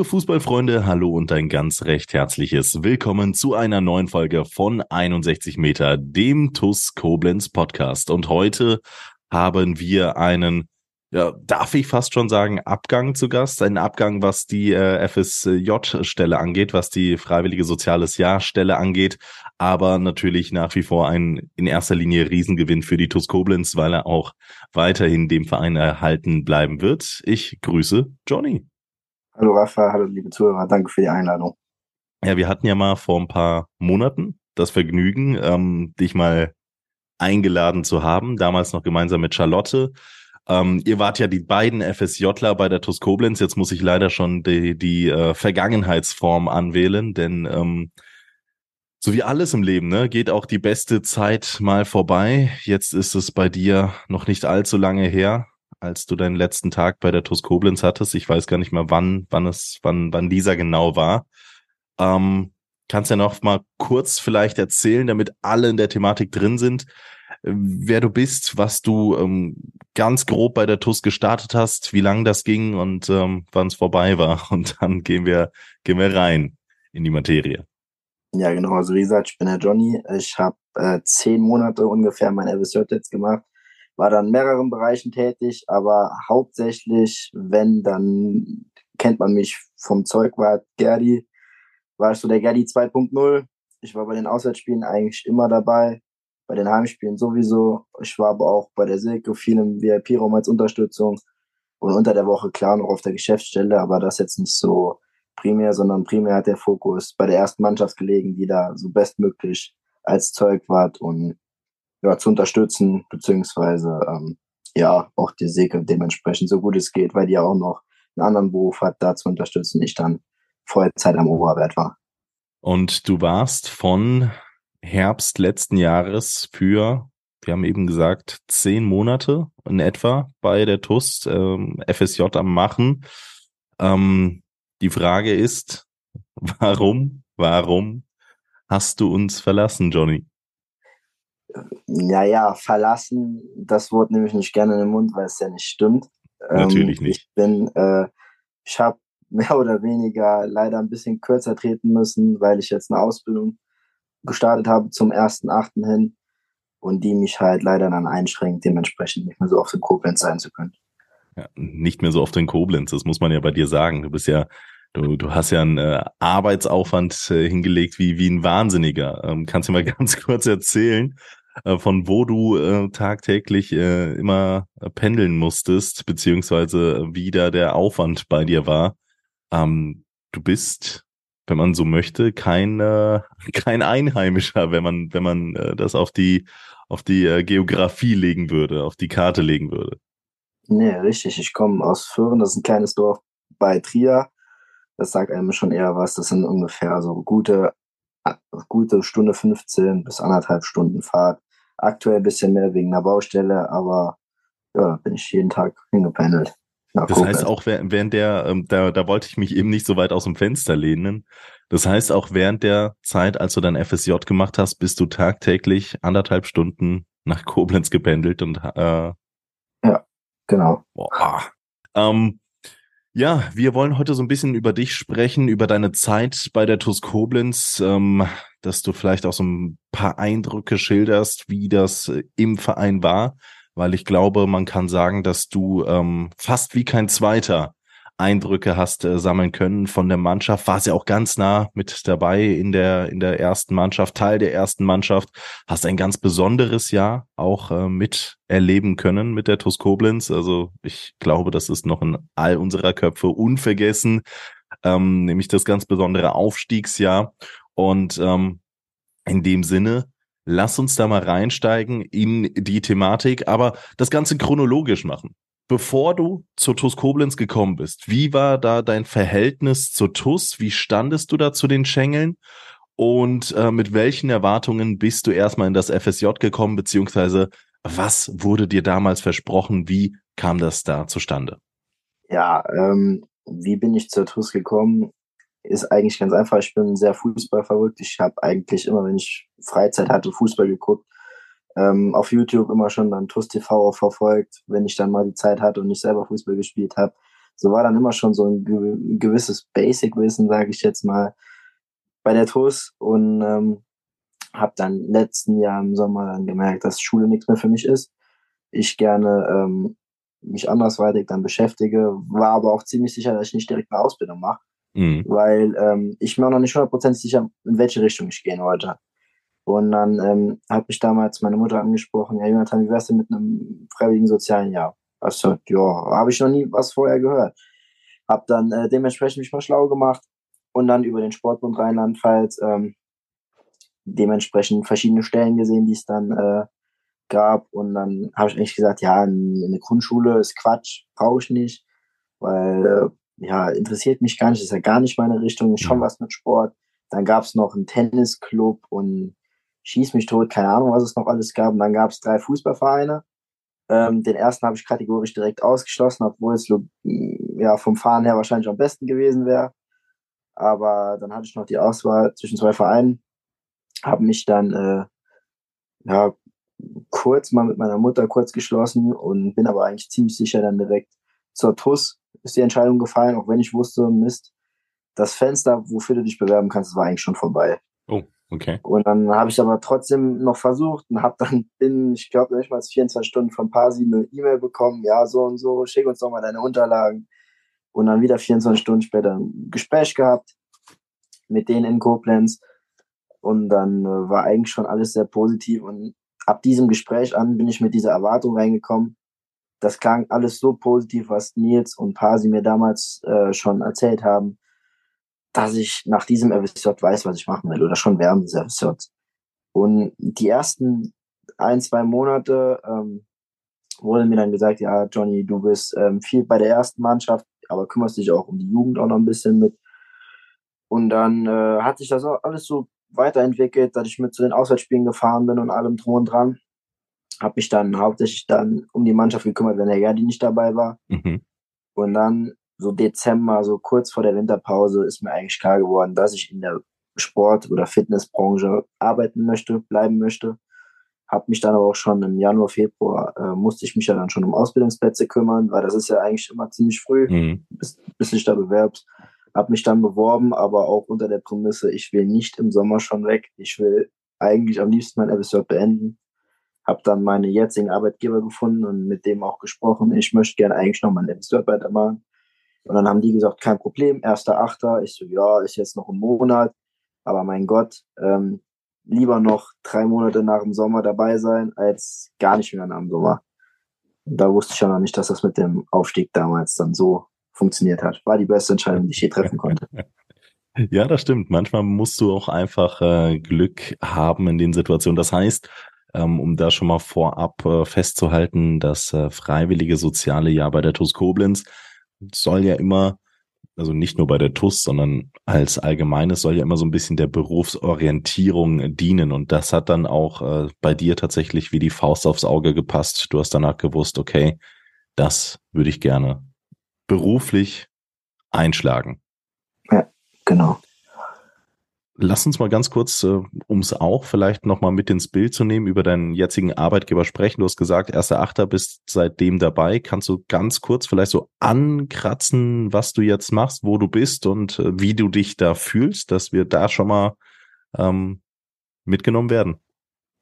Liebe Fußballfreunde, hallo und ein ganz recht herzliches Willkommen zu einer neuen Folge von 61 Meter, dem TUS Koblenz Podcast. Und heute haben wir einen, ja, darf ich fast schon sagen, Abgang zu Gast. Einen Abgang, was die äh, FSJ-Stelle angeht, was die Freiwillige Soziales Jahr-Stelle angeht. Aber natürlich nach wie vor ein in erster Linie Riesengewinn für die TUS Koblenz, weil er auch weiterhin dem Verein erhalten bleiben wird. Ich grüße Johnny. Hallo Rafa, hallo liebe Zuhörer, danke für die Einladung. Ja, wir hatten ja mal vor ein paar Monaten das Vergnügen, ähm, dich mal eingeladen zu haben, damals noch gemeinsam mit Charlotte. Ähm, ihr wart ja die beiden FSJler bei der TUS Koblenz. Jetzt muss ich leider schon die, die äh, Vergangenheitsform anwählen, denn ähm, so wie alles im Leben, ne, geht auch die beste Zeit mal vorbei. Jetzt ist es bei dir noch nicht allzu lange her als du deinen letzten Tag bei der TUS Koblenz hattest. Ich weiß gar nicht mehr, wann, wann es, wann, wann dieser genau war. Ähm, kannst ja noch mal kurz vielleicht erzählen, damit alle in der Thematik drin sind, wer du bist, was du ähm, ganz grob bei der TUS gestartet hast, wie lang das ging und ähm, wann es vorbei war. Und dann gehen wir, gehen wir rein in die Materie. Ja, genau. Also wie gesagt, ich bin der Johnny. Ich habe äh, zehn Monate ungefähr mein FSJ jetzt gemacht war dann in mehreren Bereichen tätig, aber hauptsächlich, wenn, dann kennt man mich vom Zeugwart Gerdi, war ich so der Gerdi 2.0. Ich war bei den Auswärtsspielen eigentlich immer dabei, bei den Heimspielen sowieso. Ich war aber auch bei der Silke viel im VIP-Raum als Unterstützung und unter der Woche klar noch auf der Geschäftsstelle, aber das jetzt nicht so primär, sondern primär hat der Fokus bei der ersten Mannschaft gelegen, die da so bestmöglich als Zeugwart und ja, zu unterstützen, beziehungsweise ähm, ja, auch die Säge dementsprechend so gut es geht, weil die ja auch noch einen anderen Beruf hat, da zu unterstützen, ich dann Vollzeit am Oberwert war. Und du warst von Herbst letzten Jahres für, wir haben eben gesagt, zehn Monate in etwa bei der TUS ähm, FSJ am Machen. Ähm, die Frage ist, warum, warum hast du uns verlassen, Johnny? Naja, verlassen, das Wort nehme ich nicht gerne in den Mund, weil es ja nicht stimmt. Natürlich ähm, nicht. Ich bin, äh, ich habe mehr oder weniger leider ein bisschen kürzer treten müssen, weil ich jetzt eine Ausbildung gestartet habe zum 1.8. hin und die mich halt leider dann einschränkt, dementsprechend nicht mehr so oft in Koblenz sein zu können. Ja, nicht mehr so oft in Koblenz, das muss man ja bei dir sagen. Du bist ja, du, du hast ja einen äh, Arbeitsaufwand äh, hingelegt wie, wie ein Wahnsinniger. Ähm, kannst du mal ganz kurz erzählen, äh, von wo du äh, tagtäglich äh, immer pendeln musstest, beziehungsweise wie da der Aufwand bei dir war. Ähm, du bist, wenn man so möchte, kein, äh, kein Einheimischer, wenn man, wenn man äh, das auf die, auf die äh, Geografie legen würde, auf die Karte legen würde. Nee, richtig. Ich komme aus Föhren, das ist ein kleines Dorf bei Trier. Das sagt einem schon eher was. Das sind ungefähr so gute gute Stunde 15 bis anderthalb Stunden Fahrt. Aktuell ein bisschen mehr wegen der Baustelle, aber ja, bin ich jeden Tag hingependelt. das gucken. heißt auch während der, ähm, da, da wollte ich mich eben nicht so weit aus dem Fenster lehnen. Das heißt auch während der Zeit, als du dein FSJ gemacht hast, bist du tagtäglich anderthalb Stunden nach Koblenz gependelt und äh, ja, genau. Boah. Ähm, ja, wir wollen heute so ein bisschen über dich sprechen, über deine Zeit bei der TUS Koblenz, ähm, dass du vielleicht auch so ein paar Eindrücke schilderst, wie das äh, im Verein war, weil ich glaube, man kann sagen, dass du ähm, fast wie kein Zweiter Eindrücke hast äh, sammeln können von der Mannschaft. Warst ja auch ganz nah mit dabei in der, in der ersten Mannschaft, Teil der ersten Mannschaft. Hast ein ganz besonderes Jahr auch äh, mit erleben können mit der TuS Koblenz. Also ich glaube, das ist noch in all unserer Köpfe unvergessen, ähm, nämlich das ganz besondere Aufstiegsjahr. Und ähm, in dem Sinne, lass uns da mal reinsteigen in die Thematik, aber das Ganze chronologisch machen. Bevor du zur TUS Koblenz gekommen bist, wie war da dein Verhältnis zur TUS? Wie standest du da zu den Schengeln? Und äh, mit welchen Erwartungen bist du erstmal in das FSJ gekommen, beziehungsweise was wurde dir damals versprochen? Wie kam das da zustande? Ja, ähm, wie bin ich zur TUS gekommen? Ist eigentlich ganz einfach. Ich bin sehr fußballverrückt. Ich habe eigentlich immer, wenn ich Freizeit hatte, Fußball geguckt ähm, auf YouTube immer schon dann TUS TV verfolgt, wenn ich dann mal die Zeit hatte und nicht selber Fußball gespielt habe. So war dann immer schon so ein gewisses Basic-Wissen, sage ich jetzt mal, bei der TUS und ähm, habe dann letzten Jahr im Sommer dann gemerkt, dass Schule nichts mehr für mich ist. Ich gerne ähm, mich andersweitig dann beschäftige, war aber auch ziemlich sicher, dass ich nicht direkt eine Ausbildung mache, mhm. weil ähm, ich mir auch noch nicht hundertprozentig sicher, in welche Richtung ich gehen wollte. Und dann ähm, hat mich damals meine Mutter angesprochen, ja Jonathan, wie wär's denn mit einem freiwilligen sozialen Jahr? Also, ja, habe ich noch nie was vorher gehört. Hab dann äh, dementsprechend mich mal schlau gemacht und dann über den Sportbund Rheinland-Pfalz ähm, dementsprechend verschiedene Stellen gesehen, die es dann äh, gab. Und dann habe ich eigentlich gesagt, ja, eine Grundschule ist Quatsch, brauche ich nicht, weil äh, ja, interessiert mich gar nicht, ist ja gar nicht meine Richtung, schon was mit Sport. Dann gab es noch einen Tennisclub und schieß mich tot, keine Ahnung, was es noch alles gab. Und dann gab es drei Fußballvereine. Ähm, den ersten habe ich kategorisch direkt ausgeschlossen, obwohl es ja, vom Fahren her wahrscheinlich am besten gewesen wäre. Aber dann hatte ich noch die Auswahl zwischen zwei Vereinen, habe mich dann äh, ja, kurz mal mit meiner Mutter kurz geschlossen und bin aber eigentlich ziemlich sicher dann direkt zur TUS ist die Entscheidung gefallen, auch wenn ich wusste, Mist, das Fenster, wofür du dich bewerben kannst, war eigentlich schon vorbei. Oh. Okay. Und dann habe ich aber trotzdem noch versucht und habe dann in, ich glaube, nicht mal 24 Stunden von Pasi eine E-Mail bekommen, ja, so und so, schick uns doch mal deine Unterlagen. Und dann wieder 24 Stunden später ein Gespräch gehabt mit denen in Koblenz. Und dann äh, war eigentlich schon alles sehr positiv. Und ab diesem Gespräch an bin ich mit dieser Erwartung reingekommen. Das klang alles so positiv, was Nils und Pasi mir damals äh, schon erzählt haben dass ich nach diesem FSJ weiß, was ich machen will oder schon während des FSJ. Und die ersten ein, zwei Monate ähm, wurde mir dann gesagt, ja, Johnny, du bist ähm, viel bei der ersten Mannschaft, aber kümmerst dich auch um die Jugend auch noch ein bisschen mit. Und dann äh, hat sich das auch alles so weiterentwickelt, dass ich mit zu den Auswärtsspielen gefahren bin und allem drum und dran. Habe mich dann hauptsächlich dann um die Mannschaft gekümmert, wenn der Gerdi nicht dabei war. Mhm. Und dann so Dezember, so kurz vor der Winterpause, ist mir eigentlich klar geworden, dass ich in der Sport- oder Fitnessbranche arbeiten möchte, bleiben möchte. Habe mich dann aber auch schon im Januar, Februar, äh, musste ich mich ja dann schon um Ausbildungsplätze kümmern, weil das ist ja eigentlich immer ziemlich früh, mhm. bis, bis ich da bewerbst. Habe mich dann beworben, aber auch unter der Prämisse, ich will nicht im Sommer schon weg. Ich will eigentlich am liebsten mein FSJ beenden. Habe dann meine jetzigen Arbeitgeber gefunden und mit dem auch gesprochen. Ich möchte gerne eigentlich noch mein FSJ weitermachen. Und dann haben die gesagt, kein Problem, erster Achter. Ich so, ja, ist jetzt noch ein Monat. Aber mein Gott, ähm, lieber noch drei Monate nach dem Sommer dabei sein, als gar nicht mehr nach dem Sommer. Und da wusste ich ja noch nicht, dass das mit dem Aufstieg damals dann so funktioniert hat. War die beste Entscheidung, die ich je treffen konnte. Ja, das stimmt. Manchmal musst du auch einfach äh, Glück haben in den Situationen. Das heißt, ähm, um da schon mal vorab äh, festzuhalten, das äh, freiwillige soziale Jahr bei der TUS Koblenz soll ja immer, also nicht nur bei der TUS, sondern als allgemeines soll ja immer so ein bisschen der Berufsorientierung dienen. Und das hat dann auch äh, bei dir tatsächlich wie die Faust aufs Auge gepasst. Du hast danach gewusst, okay, das würde ich gerne beruflich einschlagen. Ja, genau. Lass uns mal ganz kurz, äh, um es auch vielleicht nochmal mit ins Bild zu nehmen, über deinen jetzigen Arbeitgeber sprechen. Du hast gesagt, erster Achter bist seitdem dabei. Kannst du ganz kurz vielleicht so ankratzen, was du jetzt machst, wo du bist und äh, wie du dich da fühlst, dass wir da schon mal ähm, mitgenommen werden?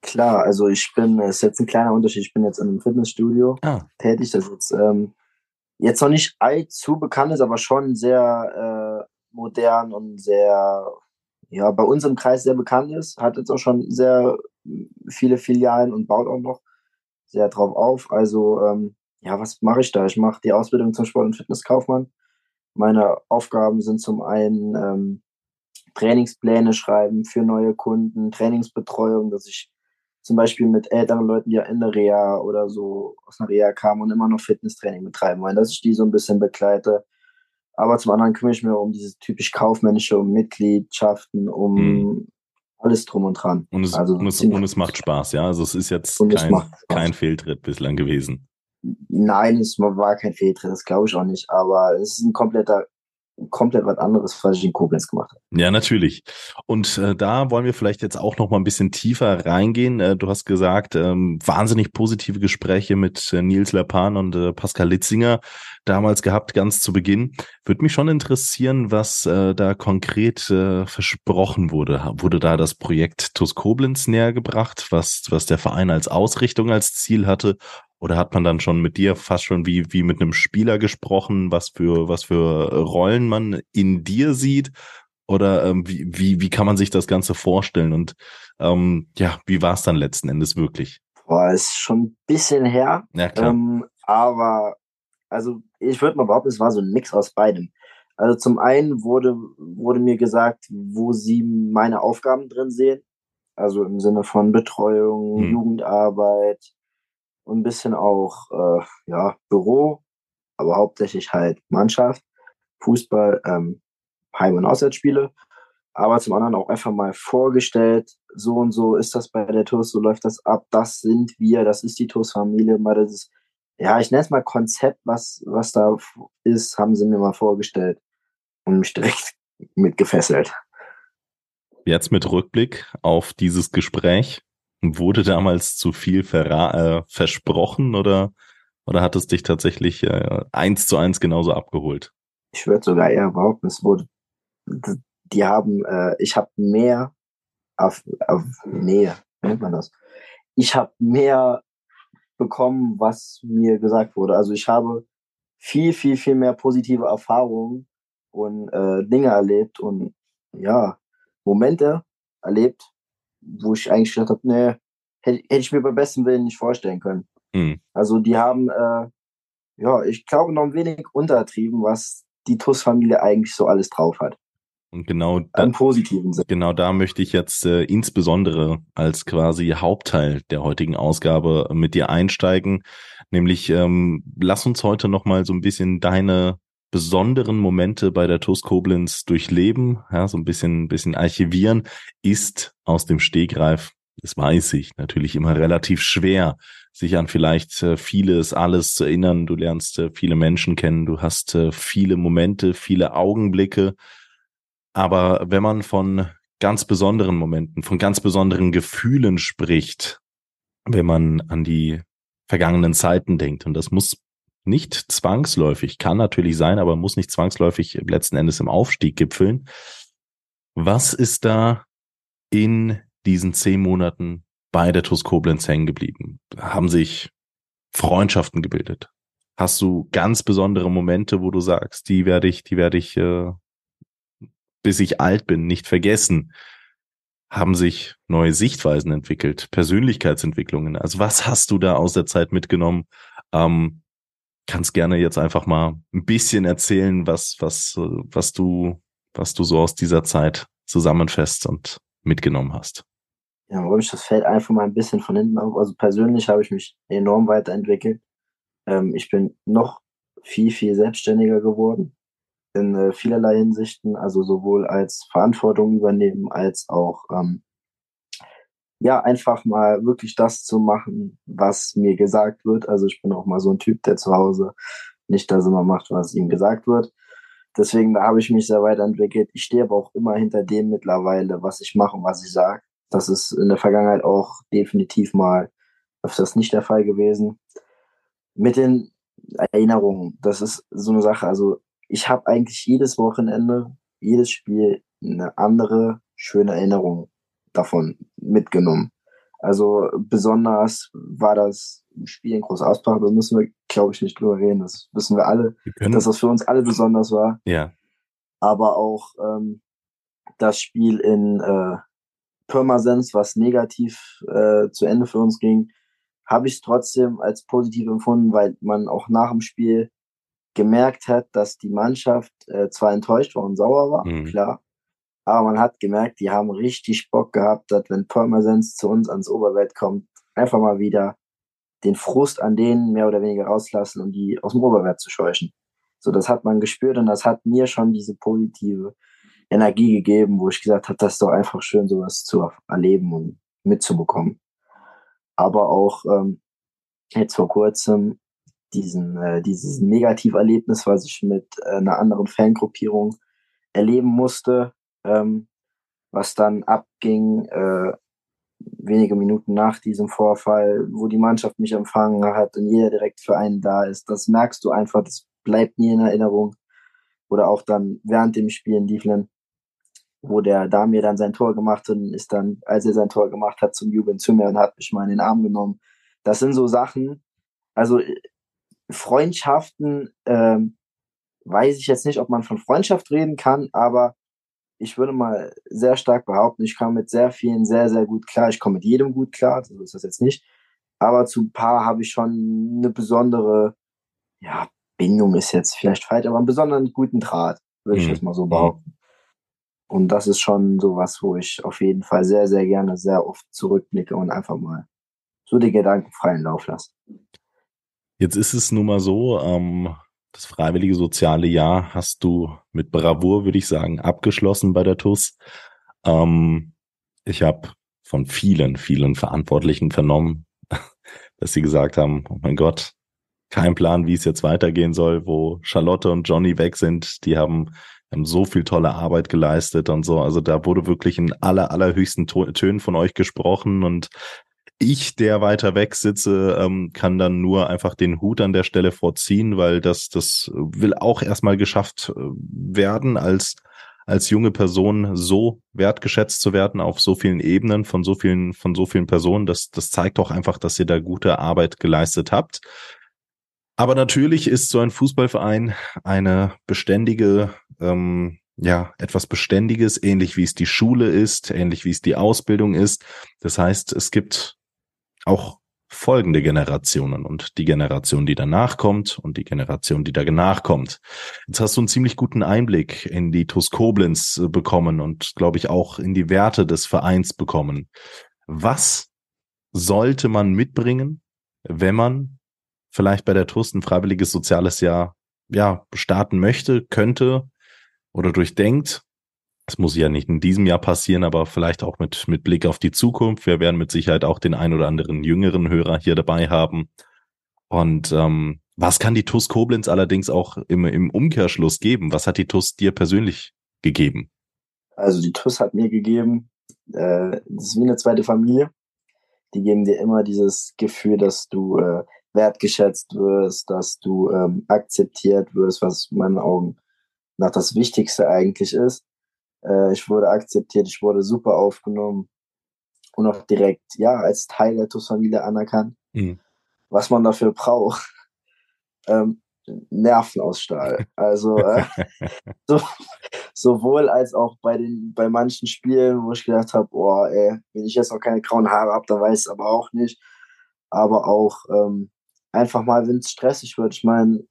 Klar, also ich bin, es ist jetzt ein kleiner Unterschied, ich bin jetzt in einem Fitnessstudio ah. tätig, das jetzt ähm, jetzt noch nicht allzu bekannt ist, aber schon sehr äh, modern und sehr ja, bei uns im Kreis sehr bekannt ist, hat jetzt auch schon sehr viele Filialen und baut auch noch sehr drauf auf. Also, ähm, ja, was mache ich da? Ich mache die Ausbildung zum Sport- und Fitnesskaufmann. Meine Aufgaben sind zum einen ähm, Trainingspläne schreiben für neue Kunden, Trainingsbetreuung, dass ich zum Beispiel mit älteren Leuten, die ja in der Reha oder so aus einer Reha kamen und immer noch Fitnesstraining betreiben wollen, dass ich die so ein bisschen begleite. Aber zum anderen kümmere ich mich um dieses typisch kaufmännische, um Mitgliedschaften, um mhm. alles drum und dran. Und es, also und, es, und es macht Spaß, ja. Also es ist jetzt kein, kein Fehltritt bislang gewesen. Nein, es war kein Fehltritt, das glaube ich auch nicht. Aber es ist ein kompletter komplett was anderes, was ich in Koblenz gemacht habe. Ja, natürlich. Und äh, da wollen wir vielleicht jetzt auch noch mal ein bisschen tiefer reingehen. Äh, du hast gesagt, ähm, wahnsinnig positive Gespräche mit äh, Nils Lapan und äh, Pascal Litzinger damals gehabt, ganz zu Beginn. Würde mich schon interessieren, was äh, da konkret äh, versprochen wurde. Wurde da das Projekt TUS Koblenz näher gebracht, was, was der Verein als Ausrichtung, als Ziel hatte? Oder hat man dann schon mit dir fast schon wie, wie mit einem Spieler gesprochen, was für, was für Rollen man in dir sieht? Oder ähm, wie, wie, wie kann man sich das Ganze vorstellen? Und ähm, ja, wie war es dann letzten Endes wirklich? Boah, ist schon ein bisschen her. Ja, klar. Ähm, aber also ich würde mal behaupten, es war so ein Mix aus beidem. Also zum einen wurde, wurde mir gesagt, wo sie meine Aufgaben drin sehen. Also im Sinne von Betreuung, hm. Jugendarbeit, und ein bisschen auch äh, ja, Büro, aber hauptsächlich halt Mannschaft, Fußball, ähm, Heim- und Auswärtsspiele. Aber zum anderen auch einfach mal vorgestellt, so und so ist das bei der TUS, so läuft das ab, das sind wir, das ist die TUS-Familie, mal das ja, ich nenne es mal Konzept, was, was da ist, haben sie mir mal vorgestellt und mich direkt mitgefesselt. Jetzt mit Rückblick auf dieses Gespräch, Wurde damals zu viel äh, versprochen oder, oder hat es dich tatsächlich äh, eins zu eins genauso abgeholt? Ich würde sogar eher behaupten, es wurde, die haben, äh, ich habe mehr auf, auf Nähe, nennt man das. Ich habe mehr bekommen, was mir gesagt wurde. Also ich habe viel, viel, viel mehr positive Erfahrungen und äh, Dinge erlebt und ja, Momente erlebt, wo ich eigentlich gedacht habe, nee, hätte, hätte ich mir beim besten Willen nicht vorstellen können. Mhm. Also die haben, äh, ja, ich glaube, noch ein wenig untertrieben, was die TUS-Familie eigentlich so alles drauf hat. Und genau da, Im positiven Sinne. Genau da möchte ich jetzt äh, insbesondere als quasi Hauptteil der heutigen Ausgabe mit dir einsteigen. Nämlich, ähm, lass uns heute nochmal so ein bisschen deine besonderen Momente bei der TUS Koblenz durchleben, ja, so ein bisschen, bisschen archivieren, ist aus dem Stegreif, das weiß ich, natürlich immer relativ schwer, sich an vielleicht äh, vieles, alles zu erinnern. Du lernst äh, viele Menschen kennen, du hast äh, viele Momente, viele Augenblicke. Aber wenn man von ganz besonderen Momenten, von ganz besonderen Gefühlen spricht, wenn man an die vergangenen Zeiten denkt, und das muss nicht zwangsläufig, kann natürlich sein, aber muss nicht zwangsläufig letzten Endes im Aufstieg gipfeln. Was ist da in diesen zehn Monaten bei der TuS Koblenz hängen geblieben? Haben sich Freundschaften gebildet? Hast du ganz besondere Momente, wo du sagst, die werde ich, die werde ich, äh, bis ich alt bin, nicht vergessen? Haben sich neue Sichtweisen entwickelt, Persönlichkeitsentwicklungen? Also was hast du da aus der Zeit mitgenommen, ähm, kannst gerne jetzt einfach mal ein bisschen erzählen, was, was, was du, was du so aus dieser Zeit zusammenfasst und mitgenommen hast. Ja, warum ich das fällt einfach mal ein bisschen von hinten auf. Also persönlich habe ich mich enorm weiterentwickelt. Ähm, ich bin noch viel, viel selbstständiger geworden in äh, vielerlei Hinsichten, also sowohl als Verantwortung übernehmen als auch ähm, ja, einfach mal wirklich das zu machen, was mir gesagt wird. Also ich bin auch mal so ein Typ, der zu Hause nicht das immer macht, was ihm gesagt wird. Deswegen da habe ich mich sehr weiterentwickelt. Ich stehe aber auch immer hinter dem mittlerweile, was ich mache und was ich sage. Das ist in der Vergangenheit auch definitiv mal öfters nicht der Fall gewesen. Mit den Erinnerungen, das ist so eine Sache. Also ich habe eigentlich jedes Wochenende, jedes Spiel eine andere schöne Erinnerung davon mitgenommen. Also besonders war das Spiel in Groß Ausbach, da müssen wir, glaube ich, nicht drüber reden. Das wissen wir alle, wir dass das für uns alle besonders war. Ja. Aber auch ähm, das Spiel in äh, Pirmasens, was negativ äh, zu Ende für uns ging, habe ich es trotzdem als positiv empfunden, weil man auch nach dem Spiel gemerkt hat, dass die Mannschaft äh, zwar enttäuscht war und sauer war, mhm. klar, Aber man hat gemerkt, die haben richtig Bock gehabt, dass wenn Pirmasens zu uns ans Oberwelt kommt, einfach mal wieder den Frust an denen mehr oder weniger rauslassen und die aus dem Oberwert zu scheuchen. So, das hat man gespürt und das hat mir schon diese positive Energie gegeben, wo ich gesagt habe, das ist doch einfach schön, sowas zu erleben und mitzubekommen. Aber auch ähm, jetzt vor kurzem diesen, äh, dieses Negativerlebnis, was ich mit äh, einer anderen Fangruppierung erleben musste, ähm, was dann abging, äh, wenige Minuten nach diesem Vorfall, wo die Mannschaft mich empfangen hat und jeder direkt für einen da ist. Das merkst du einfach, das bleibt nie in Erinnerung. Oder auch dann während dem Spiel in Dieflen, wo der Damir dann sein Tor gemacht hat und ist dann, als er sein Tor gemacht hat, zum Jubeln zu mir und hat mich mal in den Arm genommen. Das sind so Sachen, also Freundschaften, ähm, weiß ich jetzt nicht, ob man von Freundschaft reden kann, aber ich würde mal sehr stark behaupten, ich komme mit sehr vielen sehr, sehr gut klar. Ich komme mit jedem gut klar, so ist das jetzt nicht. Aber zu ein paar habe ich schon eine besondere, ja, Bindung ist jetzt vielleicht falsch, aber einen besonderen guten Draht, würde ich mhm. jetzt mal so behaupten. Und das ist schon so was, wo ich auf jeden Fall sehr, sehr gerne sehr oft zurückblicke und einfach mal so die Gedanken freien Lauf lasse. Jetzt ist es nun mal so, ähm, das freiwillige soziale Jahr hast du mit Bravour, würde ich sagen, abgeschlossen bei der TUS. Ähm, ich habe von vielen, vielen Verantwortlichen vernommen, dass sie gesagt haben, oh mein Gott, kein Plan, wie es jetzt weitergehen soll, wo Charlotte und Johnny weg sind. Die haben, haben so viel tolle Arbeit geleistet und so. Also da wurde wirklich in aller, allerhöchsten Tönen von euch gesprochen und ich, der weiter weg sitze, ähm, kann dann nur einfach den Hut an der Stelle vorziehen, weil das, das will auch erstmal geschafft äh, werden, als, als junge Person so wertgeschätzt zu werden auf so vielen Ebenen von so vielen, von so vielen Personen. Das, das zeigt doch einfach, dass ihr da gute Arbeit geleistet habt. Aber natürlich ist so ein Fußballverein eine beständige, ähm, ja, etwas Beständiges, ähnlich wie es die Schule ist, ähnlich wie es die Ausbildung ist. Das heißt, es gibt auch folgende Generationen und die Generation, die danach kommt und die Generation, die danach kommt. Jetzt hast du einen ziemlich guten Einblick in die TUS Koblenz äh, bekommen und glaube ich auch in die Werte des Vereins bekommen. Was sollte man mitbringen, wenn man vielleicht bei der TUS ein freiwilliges soziales Jahr ja, starten möchte, könnte oder durchdenkt? Das muss ja nicht in diesem Jahr passieren, aber vielleicht auch mit, mit Blick auf die Zukunft. Wir werden mit Sicherheit auch den ein oder anderen jüngeren Hörer hier dabei haben. Und ähm, was kann die TUS Koblenz allerdings auch im, im Umkehrschluss geben? Was hat die TUS dir persönlich gegeben? Also die TUS hat mir gegeben, äh, das ist wie eine zweite Familie. Die geben dir immer dieses Gefühl, dass du äh, wertgeschätzt wirst, dass du ähm, akzeptiert wirst, was in meinen Augen nach das Wichtigste eigentlich ist. Äh, ich wurde akzeptiert, ich wurde super aufgenommen und auch direkt, ja, als Teil der TUS-Familie anerkannt. Mhm. Was man dafür braucht. Ähm, Nerven aus Stahl. Also äh, so, sowohl als auch bei den bei manchen Spielen, wo ich gedacht habe, boah, ey, wenn ich jetzt noch keine grauen Haare habe, dann weiß ich aber auch nicht. Aber auch ähm, einfach mal, wenn es stressig wird. Ich meine,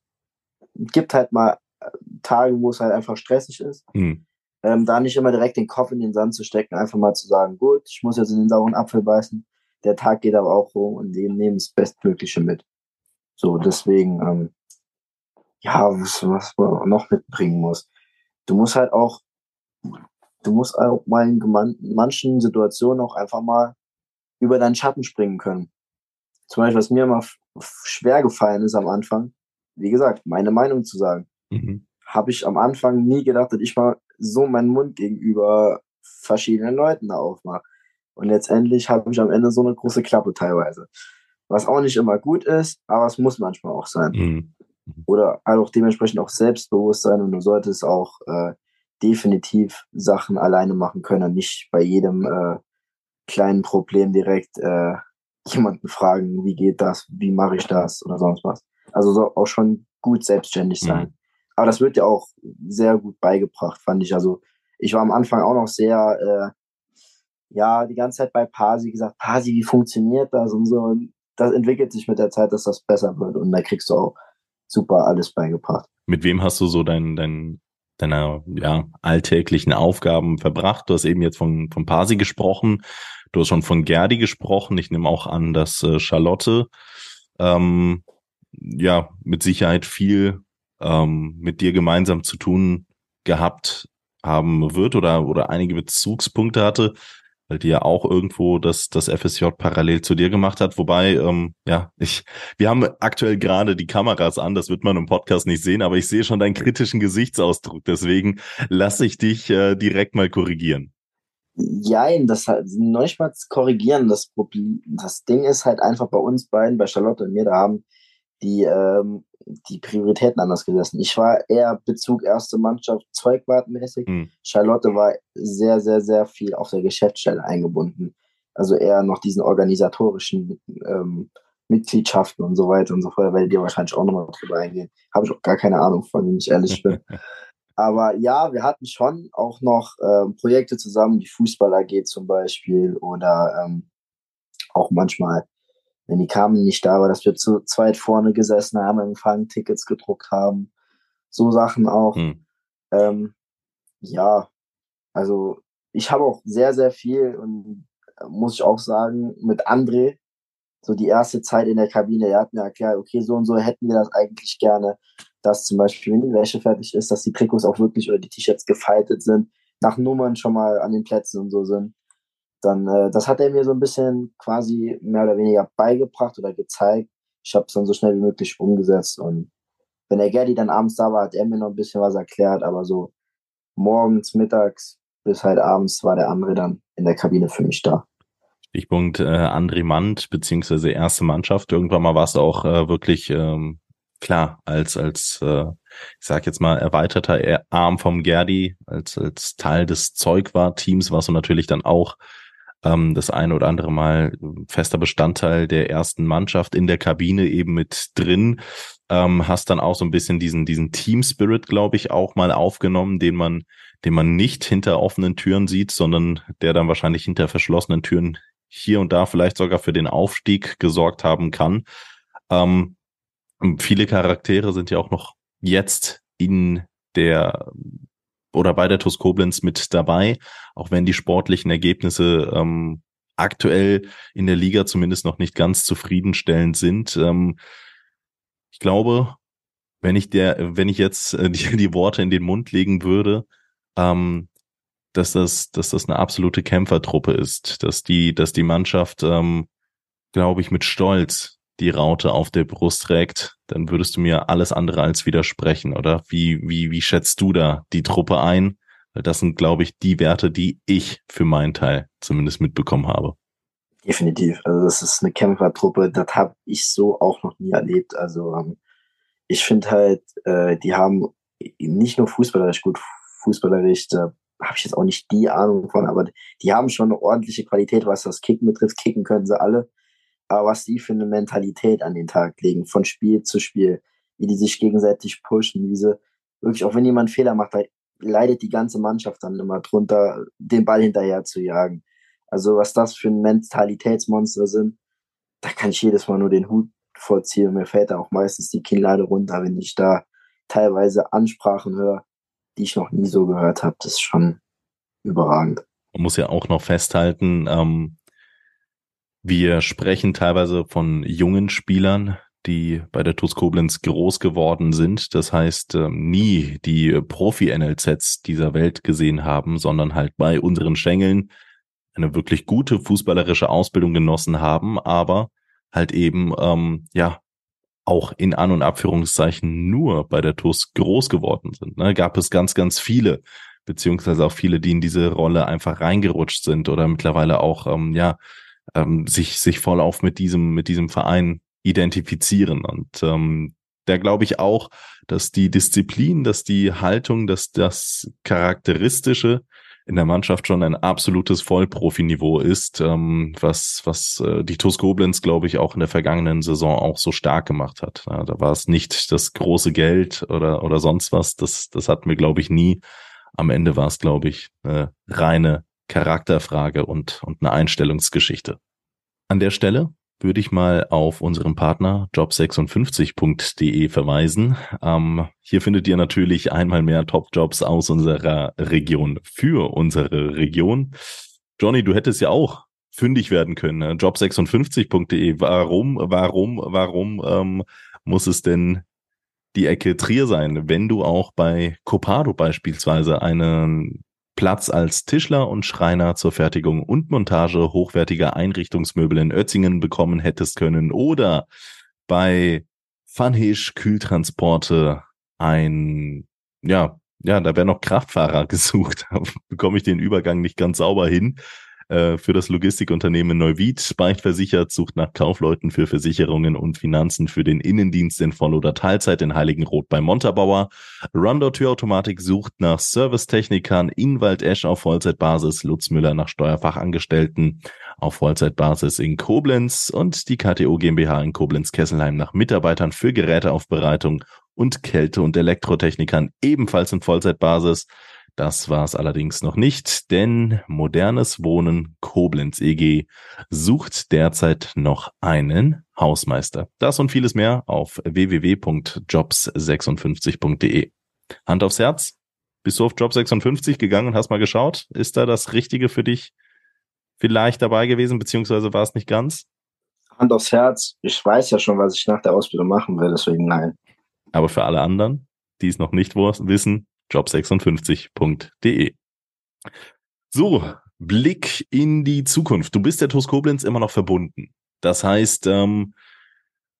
gibt halt mal äh, Tage, wo es halt einfach stressig ist. Mhm ähm, da nicht immer direkt den Kopf in den Sand zu stecken, einfach mal zu sagen, gut, ich muss jetzt in den sauren Apfel beißen, der Tag geht aber auch rum und wir nehmen das Bestmögliche mit. So, deswegen, ähm, ja, was, was man noch mitbringen muss. Du musst halt auch, du musst auch mal in manchen Situationen auch einfach mal über deinen Schatten springen können. Zum Beispiel, was mir immer schwer gefallen ist am Anfang, wie gesagt, meine Meinung zu sagen. Mhm. Habe ich am Anfang nie gedacht, dass ich mal so meinen Mund gegenüber verschiedenen Leuten aufmache. Und letztendlich habe ich am Ende so eine große Klappe teilweise. Was auch nicht immer gut ist, aber es muss manchmal auch sein. Mhm. Oder halt auch dementsprechend auch Selbstbewusstsein und du solltest auch äh, definitiv Sachen alleine machen können, nicht bei jedem äh, kleinen Problem direkt äh, jemanden fragen, wie geht das, wie mache ich das oder sonst was. Also so auch schon gut selbstständig sein. Aber das wird ja auch sehr gut beigebracht, fand ich. Also ich war am Anfang auch noch sehr, äh, ja, die ganze Zeit bei Pasi gesagt, Pasi, wie funktioniert das und so. Und das entwickelt sich mit der Zeit, dass das besser wird. Und da kriegst du auch super alles beigebracht. Mit wem hast du so dein, dein deiner ja, alltäglichen Aufgaben verbracht? Du hast eben jetzt von, von Pasi gesprochen, du hast schon von Gerdi gesprochen. Ich nehme auch an, dass äh, Charlotte ähm, ja mit Sicherheit viel ähm, mit dir gemeinsam zu tun gehabt haben wird oder, oder einige Bezugspunkte hatte weil die ja auch irgendwo das, das FSJ parallel zu dir gemacht hat. Wobei, ähm, ja, ich, wir haben aktuell gerade die Kameras an, das wird man im Podcast nicht sehen, aber ich sehe schon deinen kritischen Gesichtsausdruck. Deswegen lasse ich dich äh, direkt mal korrigieren. Jein, das halt, mal korrigieren. Das Problem, das Ding ist halt einfach bei uns beiden, bei Charlotte und mir, da haben die ähm, die Prioritäten anders gesessen. Ich war eher Bezug erste Mannschaft Zeugwartmäßig. Mhm. Charlotte war sehr, sehr, sehr viel auf der Geschäftsstelle eingebunden. Also eher noch diesen organisatorischen ähm, Mitgliedschaften und so weiter und so fort. Werdet ihr wahrscheinlich auch nochmal drüber eingehen. Habe ich auch gar keine Ahnung von, wenn ich ehrlich bin. Aber ja, wir hatten schon auch noch ähm, Projekte zusammen, die Fußball AG zum Beispiel oder ähm, auch manchmal wenn die kamen nicht da war, dass wir zu zweit vorne gesessen haben, empfangen, Tickets gedruckt haben. So Sachen auch. Hm. Ähm, ja, also ich habe auch sehr, sehr viel und äh, muss ich auch sagen, mit André, so die erste Zeit in der Kabine, er hat mir erklärt, okay, so und so hätten wir das eigentlich gerne, dass zum Beispiel, wenn die Wäsche fertig ist, dass die Trikots auch wirklich oder die T-Shirts gefaltet sind, nach Nummern schon mal an den Plätzen und so sind dann, äh, das hat er mir so ein bisschen quasi mehr oder weniger beigebracht oder gezeigt. Ich habe es dann so schnell wie möglich umgesetzt und wenn der Gerdi dann abends da war, hat er mir noch ein bisschen was erklärt, aber so morgens, mittags bis halt abends war der andere dann in der Kabine für mich da. Stichpunkt äh, André Mand beziehungsweise erste Mannschaft. Irgendwann mal war es auch äh, wirklich ähm, klar als als äh, ich sag jetzt mal erweiterter Arm vom Gerdi als als Teil des Zeugwart-Teams warst du natürlich dann auch ähm, das eine oder andere Mal fester Bestandteil der ersten Mannschaft in der Kabine eben mit drin. Ähm, hast dann auch so ein bisschen diesen, diesen Team Spirit, glaube ich, auch mal aufgenommen, den man, den man nicht hinter offenen Türen sieht, sondern der dann wahrscheinlich hinter verschlossenen Türen hier und da vielleicht sogar für den Aufstieg gesorgt haben kann. Ähm, viele Charaktere sind ja auch noch jetzt in der oder bei der TuS Koblenz mit dabei, auch wenn die sportlichen Ergebnisse ähm, aktuell in der Liga zumindest noch nicht ganz zufriedenstellend sind. Ähm, ich glaube, wenn ich der, wenn ich jetzt äh, die, die Worte in den Mund legen würde, ähm, dass das, dass das eine absolute Kämpfertruppe ist, dass die, dass die Mannschaft, ähm, glaube ich, mit Stolz die Raute auf der Brust trägt, dann würdest du mir alles andere als widersprechen, oder? Wie, wie, wie schätzt du da die Truppe ein? Weil das sind, glaube ich, die Werte, die ich für meinen Teil zumindest mitbekommen habe. Definitiv. Also das ist eine Kämpfertruppe, das habe ich so auch noch nie erlebt. Also ähm, ich finde halt, äh, die haben nicht nur fußballerisch gut, fußballerisch, da habe ich jetzt auch nicht die Ahnung von, aber die haben schon eine ordentliche Qualität, was das Kicken betrifft. Kicken können sie alle aber was die für eine Mentalität an den Tag legen, von Spiel zu Spiel, wie die sich gegenseitig pushen, wie sie wirklich, auch wenn jemand Fehler macht, leidet die ganze Mannschaft dann immer drunter, den Ball hinterher zu jagen. Also was das für ein Mentalitätsmonster sind, da kann ich jedes Mal nur den Hut vorziehen. Mir fällt da auch meistens die Kinnlade runter, wenn ich da teilweise Ansprachen höre, die ich noch nie so gehört habe. Das ist schon überragend. Man muss ja auch noch festhalten, ähm, wir sprechen teilweise von jungen Spielern, die bei der TuS Koblenz groß geworden sind. Das heißt, ähm, nie die Profi-NLZs dieser Welt gesehen haben, sondern halt bei unseren Schengeln eine wirklich gute fußballerische Ausbildung genossen haben, aber halt eben, ähm, ja, auch in An- und Abführungszeichen nur bei der TUS groß geworden sind. Ne? Gab es ganz, ganz viele, beziehungsweise auch viele, die in diese Rolle einfach reingerutscht sind oder mittlerweile auch, ähm, ja, ähm, sich, sich voll auf mit diesem, mit diesem Verein identifizieren. Und ähm, da glaube ich auch, dass die Disziplin, dass die Haltung, dass das Charakteristische in der Mannschaft schon ein absolutes Vollprofiniveau ist, ähm, was, was äh, die TuS Koblenz, glaube ich, auch in der vergangenen Saison auch so stark gemacht hat. Ja, da war es nicht das große Geld oder, oder sonst was, das, das hatten wir, glaube ich, nie. Am Ende war es, glaube ich, eine reine Charakterfrage und, und eine Einstellungsgeschichte. An der Stelle würde ich mal auf unseren Partner job56.de verweisen. Ähm, hier findet ihr natürlich einmal mehr Top-Jobs aus unserer Region für unsere Region. Johnny, du hättest ja auch fündig werden können. Ne? Job56.de. Warum, warum, warum ähm, muss es denn die Ecke Trier sein, wenn du auch bei Copado beispielsweise einen Platz als Tischler und Schreiner zur Fertigung und Montage hochwertiger Einrichtungsmöbel in Ötzingen bekommen hättest können oder bei Funhish Kühltransporte ein, ja, ja, da wäre noch Kraftfahrer gesucht. Bekomme ich den Übergang nicht ganz sauber hin. Äh, für das Logistikunternehmen Neuwied. Beichtversichert sucht nach Kaufleuten für Versicherungen und Finanzen für den Innendienst in Voll- oder Teilzeit in Heiligenroth bei Montabaur. Rundor Türautomatik sucht nach Servicetechnikern in Waldesch auf Vollzeitbasis. Lutz Müller nach Steuerfachangestellten auf Vollzeitbasis in Koblenz und die KTO GmbH in Koblenz-Kesselheim nach Mitarbeitern für Geräteaufbereitung und Kälte- und Elektrotechnikern ebenfalls in Vollzeitbasis. Das war es allerdings noch nicht, denn Modernes Wohnen Koblenz EG sucht derzeit noch einen Hausmeister. Das und vieles mehr auf www.jobs56.de. Hand aufs Herz. Bist du auf Job 56 gegangen und hast mal geschaut? Ist da das Richtige für dich vielleicht dabei gewesen, beziehungsweise war es nicht ganz? Hand aufs Herz. Ich weiß ja schon, was ich nach der Ausbildung machen will, deswegen nein. Aber für alle anderen, die es noch nicht wissen, job56.de. So, Blick in die Zukunft. Du bist der TuS Koblenz immer noch verbunden. Das heißt, ähm,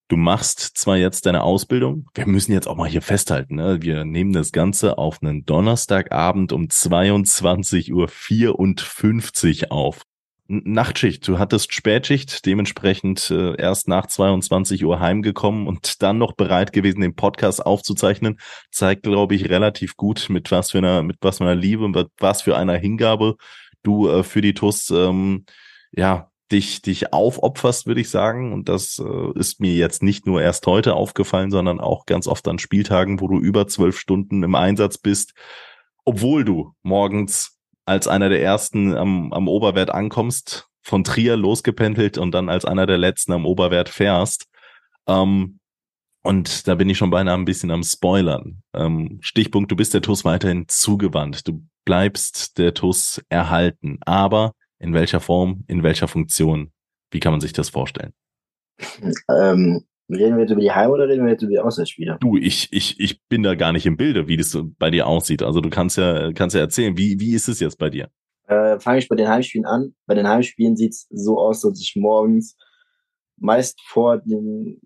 du machst zwar jetzt deine Ausbildung, wir müssen jetzt auch mal hier festhalten, ne? wir nehmen das Ganze auf einen Donnerstagabend um 22.54 Uhr auf. Nachtschicht, du hattest Spätschicht, dementsprechend äh, erst nach 22 Uhr heimgekommen und dann noch bereit gewesen, den Podcast aufzuzeichnen, zeigt, glaube ich, relativ gut, mit was für einer, mit was für einer Liebe, mit was für einer Hingabe du äh, für die TUS, ähm, ja, dich, dich aufopferst, würde ich sagen. Und das äh, ist mir jetzt nicht nur erst heute aufgefallen, sondern auch ganz oft an Spieltagen, wo du über zwölf Stunden im Einsatz bist, obwohl du morgens als einer der ersten am, am Oberwert ankommst, von Trier losgependelt und dann als einer der letzten am Oberwert fährst. Ähm, und da bin ich schon beinahe ein bisschen am Spoilern. Ähm, Stichpunkt, du bist der TUS weiterhin zugewandt. Du bleibst der TUS erhalten. Aber in welcher Form, in welcher Funktion? Wie kann man sich das vorstellen? Ähm, Reden wir jetzt über die Heim- oder reden wir jetzt über die Auswärtsspiele? Du, ich, ich, ich bin da gar nicht im Bilde, wie das bei dir aussieht. Also du kannst ja, kannst ja erzählen, wie, wie ist es jetzt bei dir? Äh, Fange ich bei den Heimspielen an. Bei den Heimspielen sieht's so aus, dass ich morgens meist vor dem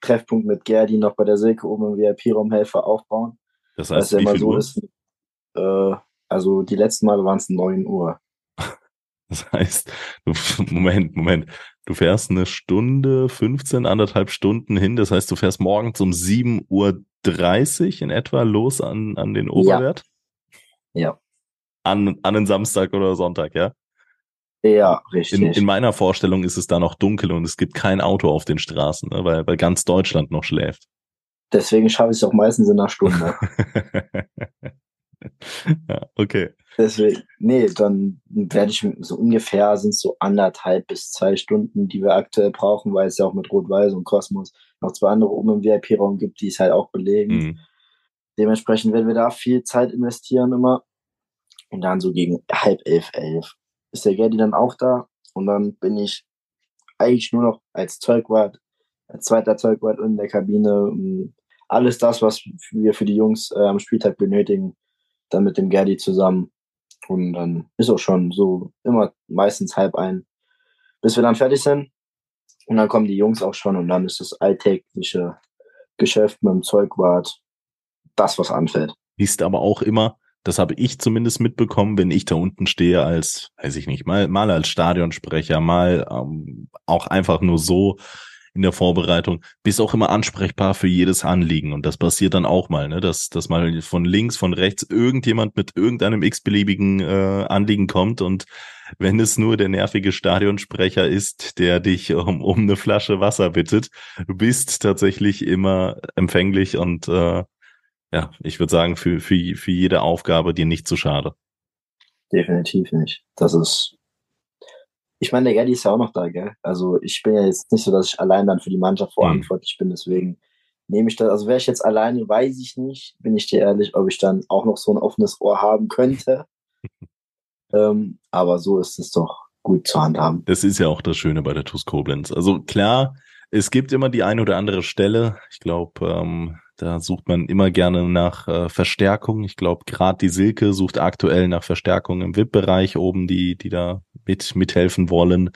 Treffpunkt mit Gerdi noch bei der Silke oben im VIP-Raum helfe aufbauen. Das heißt, wie viel so Uhr? Ist, äh, also die letzten Male waren es 9 Uhr. Das heißt, Moment, Moment. Du fährst eine Stunde, 15, anderthalb Stunden hin. Das heißt, du fährst morgens um 7.30 Uhr in etwa los an, an den Oberwert? Ja. ja. An, an den Samstag oder Sonntag, ja? Ja, richtig. In, in meiner Vorstellung ist es da noch dunkel und es gibt kein Auto auf den Straßen, ne, weil, weil ganz Deutschland noch schläft. Deswegen schaffe ich es auch meistens in einer Stunde. ja, okay. Deswegen, nee, dann werde ich so ungefähr sind so anderthalb bis zwei Stunden, die wir aktuell brauchen, weil es ja auch mit Rot-Weiß und Kosmos noch zwei andere oben im VIP-Raum gibt, die es halt auch belegen. Mhm. Dementsprechend werden wir da viel Zeit investieren immer. Und dann so gegen halb elf, elf ist der Gerdi dann auch da. Und dann bin ich eigentlich nur noch als Zeugwart, als zweiter Zeugwart in der Kabine. Alles das, was wir für die Jungs äh, am Spieltag benötigen, dann mit dem Gerdi zusammen. Und dann ist auch schon so immer meistens halb ein, bis wir dann fertig sind. Und dann kommen die Jungs auch schon und dann ist das alltägliche Geschäft mit dem Zeugwart das, was anfällt. Ist aber auch immer, das habe ich zumindest mitbekommen, wenn ich da unten stehe als, weiß ich nicht, mal, mal als Stadionsprecher, mal ähm, auch einfach nur so in der Vorbereitung, bist auch immer ansprechbar für jedes Anliegen. Und das passiert dann auch mal, ne? dass, dass mal von links, von rechts irgendjemand mit irgendeinem x-beliebigen äh, Anliegen kommt. Und wenn es nur der nervige Stadionsprecher ist, der dich um, um eine Flasche Wasser bittet, du bist tatsächlich immer empfänglich und äh, ja, ich würde sagen, für, für, für jede Aufgabe dir nicht zu schade. Definitiv nicht. Das ist Ich meine, der Gaddy ist ja auch noch da, gell? Also ich bin ja jetzt nicht so, dass ich allein dann für die Mannschaft verantwortlich mhm. bin, deswegen nehme ich das, also wäre ich jetzt alleine, weiß ich nicht, bin ich dir ehrlich, ob ich dann auch noch so ein offenes Ohr haben könnte. ähm, aber so ist es doch gut zu handhaben. Das ist ja auch das Schöne bei der TuS Koblenz. Also klar, es gibt immer die eine oder andere Stelle. Ich glaube, ähm, da sucht man immer gerne nach äh, Verstärkung. Ich glaube, gerade die Silke sucht aktuell nach Verstärkung im VIP-Bereich oben, die, die da mit mithelfen wollen.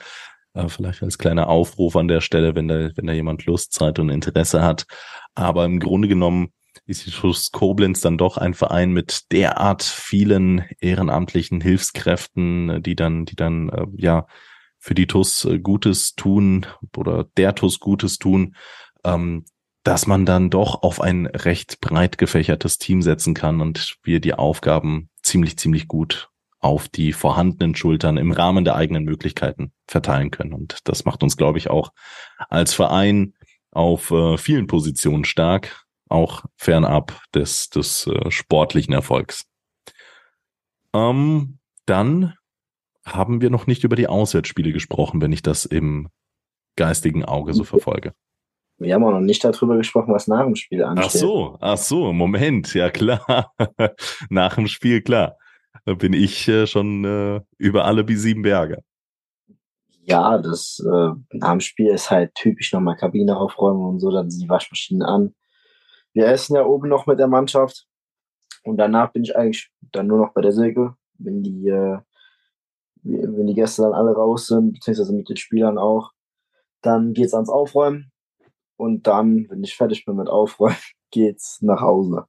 Äh, vielleicht als kleiner Aufruf an der Stelle, wenn da, wenn da jemand Lust, Zeit und Interesse hat. Aber im Grunde genommen ist die TuS Koblenz dann doch ein Verein mit derart vielen ehrenamtlichen Hilfskräften, die dann, die dann äh, ja für die TUS Gutes tun oder der TUS Gutes tun, ähm, dass man dann doch auf ein recht breit gefächertes Team setzen kann und wir die Aufgaben ziemlich, ziemlich gut auf die vorhandenen Schultern im Rahmen der eigenen Möglichkeiten verteilen können. Und das macht uns, glaube ich, auch als Verein auf äh, vielen Positionen stark, auch fernab des, des äh, sportlichen Erfolgs. Ähm, dann haben wir noch nicht über die Auswärtsspiele gesprochen, wenn ich das im geistigen Auge so verfolge. Wir haben auch noch nicht darüber gesprochen, was nach dem Spiel ansteht. Ach so, ach so, Moment, ja klar. nach dem Spiel, klar. Da bin ich äh, schon äh, über alle wie sieben Berge. Ja, das äh, nach dem Spiel ist halt typisch nochmal Kabine aufräumen und so, dann sind die Waschmaschinen an. Wir essen ja oben noch mit der Mannschaft und danach bin ich eigentlich dann nur noch bei der Silke, wenn die, äh, wenn die Gäste dann alle raus sind, beziehungsweise mit den Spielern auch. Dann geht's ans Aufräumen und dann, wenn ich fertig bin mit Aufräumen, geht's nach Hause.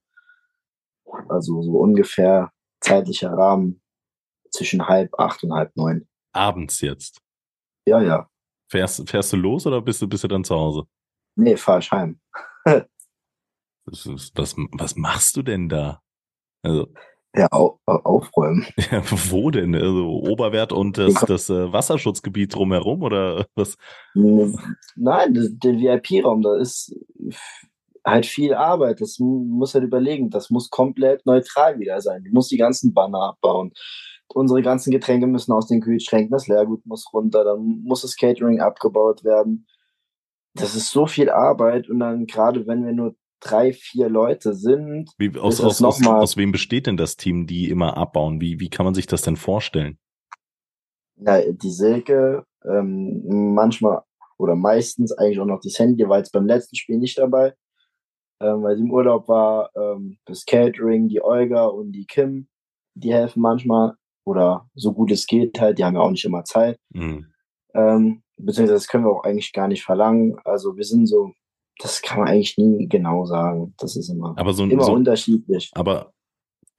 Also so ungefähr zeitlicher Rahmen zwischen halb acht und halb neun. Abends jetzt? Ja, ja. Fährst, fährst du los oder bist du, bist du dann zu Hause? Nee, fahr ich heim. was, was machst du denn da? Also, ja, au, aufräumen. Ja, wo denn? Also Oberwert und das, das äh, Wasserschutzgebiet drumherum oder was? Nein, der VIP-Raum, da ist halt viel Arbeit. Das muss halt überlegen. Das muss komplett neutral wieder sein. Du musst die ganzen Banner abbauen. Unsere ganzen Getränke müssen aus den Kühlschränken, das Leergut muss runter, dann muss das Catering abgebaut werden. Das ist so viel Arbeit und dann gerade wenn wir nur drei, vier Leute sind. Wie, aus, aus, aus, aus, wem besteht denn das Team, die immer abbauen? Wie, wie kann man sich das denn vorstellen? Ja, die Silke, ähm, manchmal oder meistens eigentlich auch noch die Sandy, war jetzt beim letzten Spiel nicht dabei, ähm, weil sie im Urlaub war. Ähm, das Catering, die Olga und die Kim, die helfen manchmal oder so gut es geht halt, die haben ja auch nicht immer Zeit. Mhm. Ähm, beziehungsweise das können wir auch eigentlich gar nicht verlangen. Also wir sind so das kann man eigentlich nie genau sagen. Das ist immer, aber so, immer so, unterschiedlich. Aber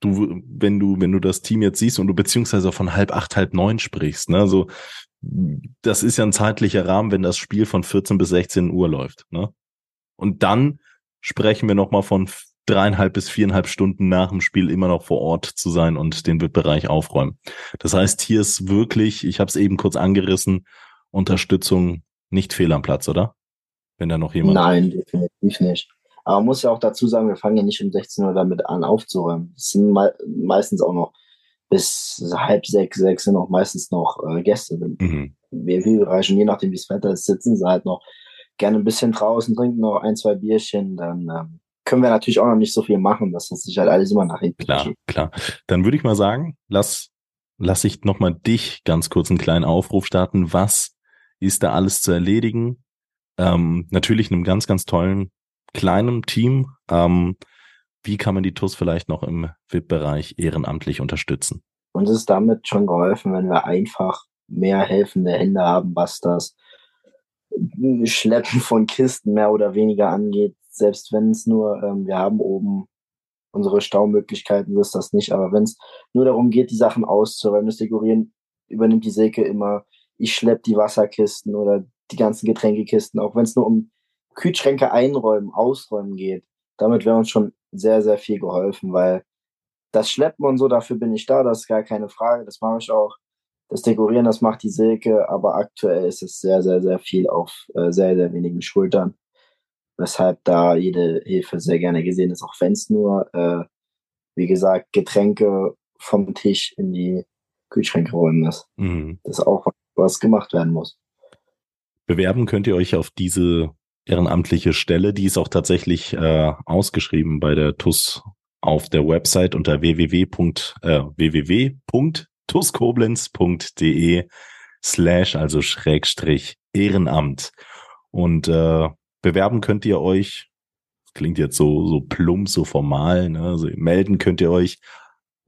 du, wenn du, wenn du das Team jetzt siehst und du beziehungsweise von halb acht, halb neun sprichst, ne, so, das ist ja ein zeitlicher Rahmen, wenn das Spiel von 14 bis 16 Uhr läuft, ne? Und dann sprechen wir nochmal von dreieinhalb bis viereinhalb Stunden nach dem Spiel immer noch vor Ort zu sein und den Bereich aufräumen. Das heißt, hier ist wirklich, ich habe es eben kurz angerissen, Unterstützung nicht fehl am Platz, oder? Wenn da noch jemand. Nein, definitiv nicht. Aber man muss ja auch dazu sagen, wir fangen ja nicht um 16 Uhr damit an aufzuräumen. Es sind me meistens auch noch bis halb sechs, sechs sind auch meistens noch äh, Gäste. Wir, wir reichen, je nachdem wie das Wetter ist, sitzen sie halt noch gerne ein bisschen draußen, trinken noch ein, zwei Bierchen, dann ähm, können wir natürlich auch noch nicht so viel machen. Das ist sich halt alles immer nach hinten. Klar, klar. Dann würde ich mal sagen, lass, lass ich nochmal dich ganz kurz einen kleinen Aufruf starten. Was ist da alles zu erledigen? Ähm, natürlich in einem ganz, ganz tollen kleinen Team. Ähm, wie kann man die TUS vielleicht noch im VIP-Bereich ehrenamtlich unterstützen? Uns ist damit schon geholfen, wenn wir einfach mehr helfende Hände haben, was das Schleppen von Kisten mehr oder weniger angeht. Selbst wenn es nur, ähm, wir haben oben unsere Staumöglichkeiten, so ist das nicht. Aber wenn es nur darum geht, die Sachen auszuräumen, das Dekorieren übernimmt die Silke immer. Ich schlepp die Wasserkisten oder die ganzen Getränkekisten, auch wenn es nur um Kühlschränke einräumen, ausräumen geht. Damit wäre uns schon sehr, sehr viel geholfen, weil das Schleppen und so, dafür bin ich da, das ist gar keine Frage, das mache ich auch. Das Dekorieren, das macht die Silke, aber aktuell ist es sehr, sehr, sehr viel auf äh, sehr, sehr wenigen Schultern. Weshalb da jede Hilfe sehr gerne gesehen ist, auch wenn es nur, äh, wie gesagt, Getränke vom Tisch in die Kühlschränke räumen ist. Mhm. Das ist auch was gemacht werden muss. Bewerben könnt ihr euch auf diese ehrenamtliche Stelle, die ist auch tatsächlich äh, ausgeschrieben bei der TUS auf der Website unter www. Äh, www.tuskoblenz.de slash, also Schrägstrich Ehrenamt. Und äh, bewerben könnt ihr euch, klingt jetzt so, so plump, so formal, ne? also melden könnt ihr euch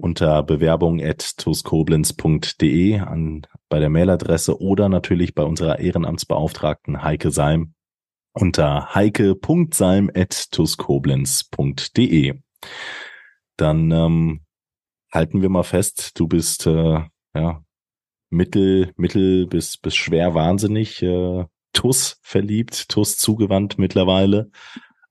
unter bewerbung at tuskoblenz.de an bei der Mailadresse oder natürlich bei unserer Ehrenamtsbeauftragten Heike Salm unter heike.salm.tuskoblenz.de. Dann ähm, halten wir mal fest, du bist äh, ja mittel, mittel bis, bis schwer wahnsinnig äh, TUS verliebt, TUS zugewandt mittlerweile.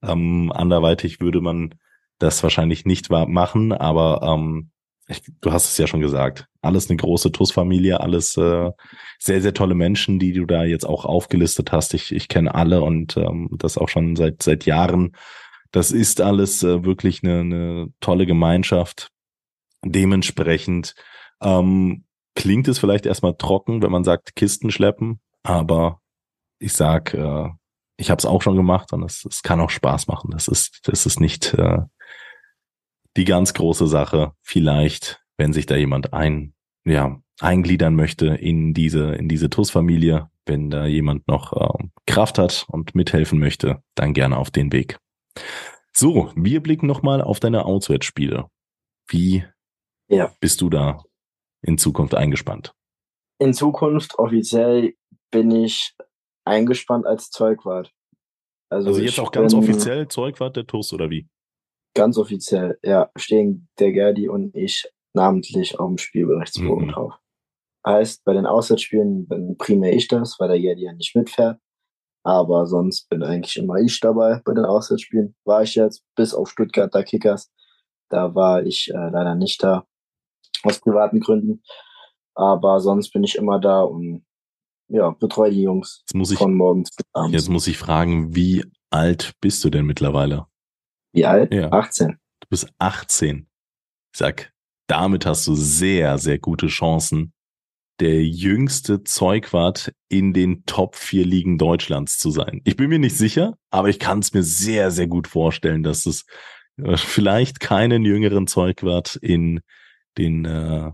Ähm, anderweitig würde man das wahrscheinlich nicht machen, aber ähm, ich, du hast es ja schon gesagt, alles eine große TUS-Familie, alles äh, sehr, sehr tolle Menschen, die du da jetzt auch aufgelistet hast. Ich, ich kenne alle und ähm, das auch schon seit, seit Jahren. Das ist alles äh, wirklich eine, eine tolle Gemeinschaft. Dementsprechend ähm, klingt es vielleicht erstmal trocken, wenn man sagt Kisten schleppen, aber ich sag, äh, ich habe es auch schon gemacht und es, es kann auch Spaß machen. Das ist, das ist nicht äh, die ganz große Sache. Vielleicht, wenn sich da jemand ein, ja, eingliedern möchte in diese, in diese TUS-Familie, wenn da jemand noch äh, Kraft hat und mithelfen möchte, dann gerne auf den Weg. So, wir blicken nochmal auf deine Auswärtsspiele. Wie ja. bist du da in Zukunft eingespannt? In Zukunft offiziell bin ich eingespannt als Zeugwart. Also, also jetzt auch ganz offiziell Zeugwart der TUS oder wie? Ganz offiziell, ja, stehen der Gerdi und ich namentlich auf dem Spielberichtsbogen mhm. drauf. Heißt, bei den Auswärtsspielen bin primär ich das, weil der Gerdi ja nicht mitfährt. Aber sonst bin eigentlich immer ich dabei bei den Auswärtsspielen. War ich jetzt bis auf Stuttgarter Kickers. Da war ich äh, leider nicht da, aus privaten Gründen. Aber sonst bin ich immer da und ja, betreue die Jungs jetzt muss ich, von morgens bis abends. Jetzt muss ich fragen, wie alt bist du denn mittlerweile? Wie alt? Ja. 18. Du bist 18. Ich sag, damit hast du sehr, sehr gute Chancen, der jüngste Zeugwart in den Top 4 Ligen Deutschlands zu sein. Ich bin mir nicht sicher, aber ich kann es mir sehr, sehr gut vorstellen, dass es äh, vielleicht keinen jüngeren Zeugwart in den äh,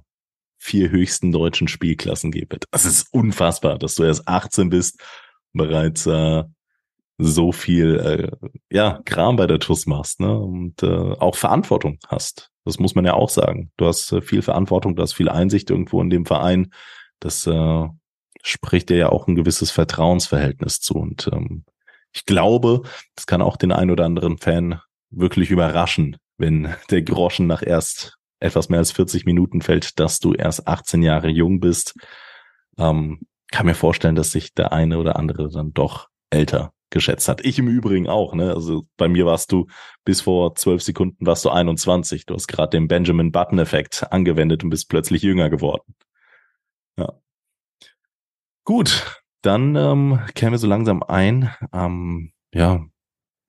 vier höchsten deutschen Spielklassen gibt. Das ist unfassbar, dass du erst 18 bist, bereits äh, so viel äh, ja Kram bei der TUS machst, ne? Und äh, auch Verantwortung hast. Das muss man ja auch sagen. Du hast äh, viel Verantwortung, du hast viel Einsicht irgendwo in dem Verein. Das äh, spricht dir ja auch ein gewisses Vertrauensverhältnis zu. Und ähm, ich glaube, das kann auch den ein oder anderen Fan wirklich überraschen, wenn der Groschen nach erst etwas mehr als 40 Minuten fällt, dass du erst 18 Jahre jung bist. Ähm, kann mir vorstellen, dass sich der eine oder andere dann doch älter geschätzt hat. Ich im Übrigen auch, ne? Also bei mir warst du bis vor zwölf Sekunden warst du 21. Du hast gerade den Benjamin Button Effekt angewendet und bist plötzlich jünger geworden. Ja. Gut, dann ähm, kämen wir so langsam ein. Ähm, ja,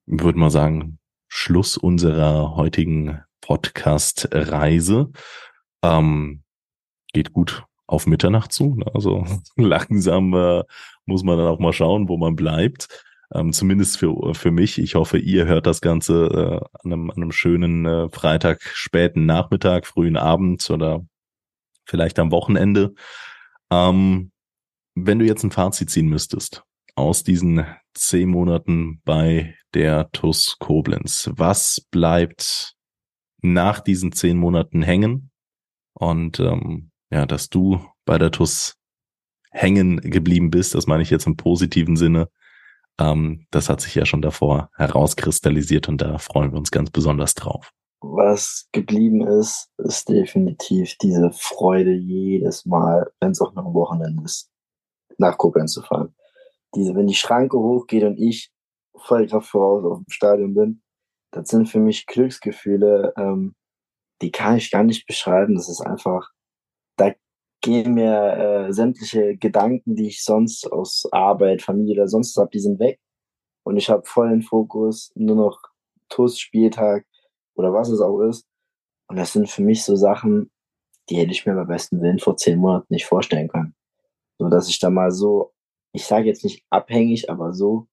würde mal sagen, Schluss unserer heutigen Podcast-Reise. Ähm, geht gut auf Mitternacht zu. Ne? Also langsam äh, muss man dann auch mal schauen, wo man bleibt. Ähm, zumindest für, für mich. Ich hoffe, ihr hört das Ganze äh, an, einem, an einem schönen äh, Freitag, späten Nachmittag, frühen Abend oder vielleicht am Wochenende. Ähm, wenn du jetzt ein Fazit ziehen müsstest aus diesen zehn Monaten bei der TUS Koblenz, was bleibt nach diesen zehn Monaten hängen? Und ähm, ja, dass du bei der TUS hängen geblieben bist, das meine ich jetzt im positiven Sinne, ähm, das hat sich ja schon davor herauskristallisiert und da freuen wir uns ganz besonders drauf. Was geblieben ist, ist definitiv diese Freude jedes Mal, wenn es auch noch am Wochenende ist, nach Koblenz zu fahren. Diese, wenn die Schranke hochgeht und ich voll voraus auf dem Stadion bin, das sind für mich Glücksgefühle, ähm, die kann ich gar nicht beschreiben. Das ist einfach, gehen mir äh, sämtliche Gedanken, die ich sonst aus Arbeit, Familie oder sonst habe, die sind weg. Und ich habe vollen Fokus, nur noch TUS, Spieltag oder was es auch ist. Und das sind für mich so Sachen, die hätte ich mir beim besten Willen vor zehn Monaten nicht vorstellen können. So dass ich da mal so, ich sage jetzt nicht abhängig, aber so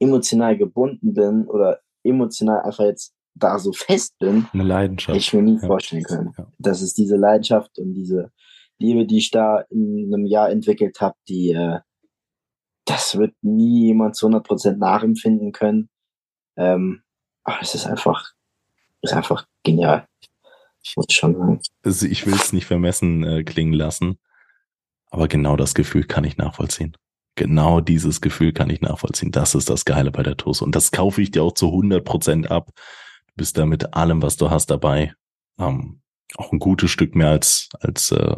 emotional gebunden bin oder emotional einfach jetzt da so fest bin, eine Leidenschaft. hätte ich mir nie ja. vorstellen können. Ja. Das ist diese Leidenschaft und diese Liebe, die ich da in einem Jahr entwickelt habe, die äh, das wird nie jemand zu 100% nachempfinden können. Ähm, aber es ist einfach, ist einfach genial. Ich muss schon sagen. Also ich will es nicht vermessen äh, klingen lassen, aber genau das Gefühl kann ich nachvollziehen. Genau dieses Gefühl kann ich nachvollziehen. Das ist das Geile bei der TUS. Und das kaufe ich dir auch zu 100% ab. Du bist da mit allem, was du hast, dabei. Ähm, auch ein gutes Stück mehr als, als äh,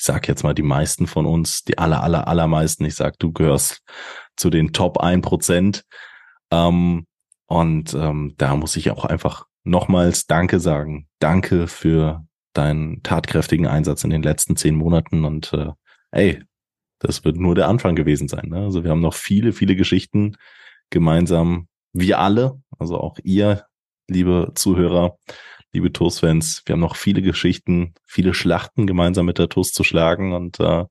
ich sag jetzt mal die meisten von uns, die aller, aller, allermeisten. Ich sag, du gehörst zu den Top 1%. Ähm, und ähm, da muss ich auch einfach nochmals Danke sagen. Danke für deinen tatkräftigen Einsatz in den letzten zehn Monaten. Und äh, ey, das wird nur der Anfang gewesen sein. Ne? Also wir haben noch viele, viele Geschichten gemeinsam. Wir alle, also auch ihr, liebe Zuhörer, liebe TUS-Fans, wir haben noch viele Geschichten, viele Schlachten gemeinsam mit der TUS zu schlagen und äh,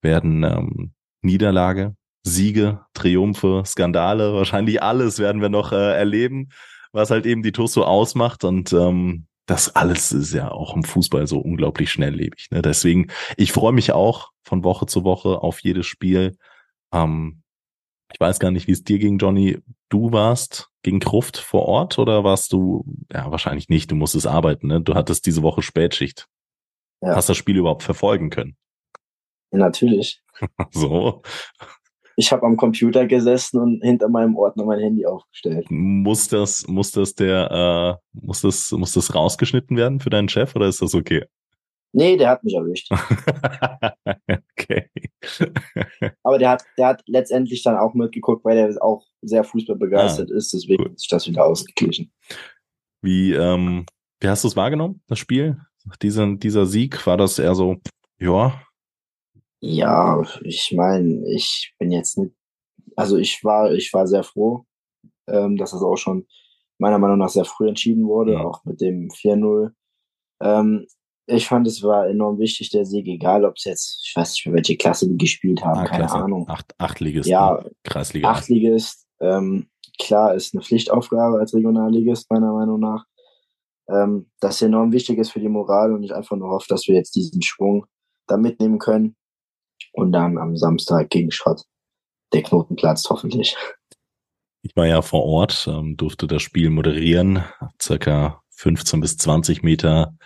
werden ähm, Niederlage, Siege, Triumphe, Skandale, wahrscheinlich alles werden wir noch äh, erleben, was halt eben die TUS so ausmacht und ähm, das alles ist ja auch im Fußball so unglaublich schnelllebig. Ne? Deswegen, ich freue mich auch von Woche zu Woche auf jedes Spiel. Ähm, ich weiß gar nicht, wie es dir ging, Johnny. Du warst gegen Kruft vor Ort oder warst du, ja, wahrscheinlich nicht, du musstest arbeiten, ne? Du hattest diese Woche Spätschicht. Ja. Hast das Spiel überhaupt verfolgen können? Ja, natürlich. so. Ich habe am Computer gesessen und hinter meinem Ordner mein Handy aufgestellt. Muss das, muss das der, äh, muss das, muss das rausgeschnitten werden für deinen Chef oder ist das okay? Nee, der hat mich erwischt. okay. Aber der hat, der hat letztendlich dann auch mitgeguckt, weil er auch sehr fußballbegeistert ah, ist. Deswegen gut. ist das wieder ausgeglichen. Wie, ähm, wie hast du es wahrgenommen, das Spiel? Dieser, dieser Sieg, war das eher so, ja, ja, ich meine, ich bin jetzt nicht, also ich war, ich war sehr froh, ähm, dass das auch schon meiner Meinung nach sehr früh entschieden wurde, ja. auch mit dem 4-0. Ähm, ich fand, es war enorm wichtig, der Sieg, egal ob es jetzt, ich weiß nicht mehr, welche Klasse die gespielt haben, ah, keine Klasse. Ahnung. Acht, Achtligist. Ja, ne? Kreisliga. Achtligist, ähm, klar, ist eine Pflichtaufgabe als Regionalligist, meiner Meinung nach. Ähm, das enorm wichtig ist für die Moral und ich einfach nur hoffe, dass wir jetzt diesen Schwung da mitnehmen können und dann am Samstag gegen Schrott der Knoten platzt, hoffentlich. Ich war ja vor Ort, ähm, durfte das Spiel moderieren, circa 15 bis 20 Meter.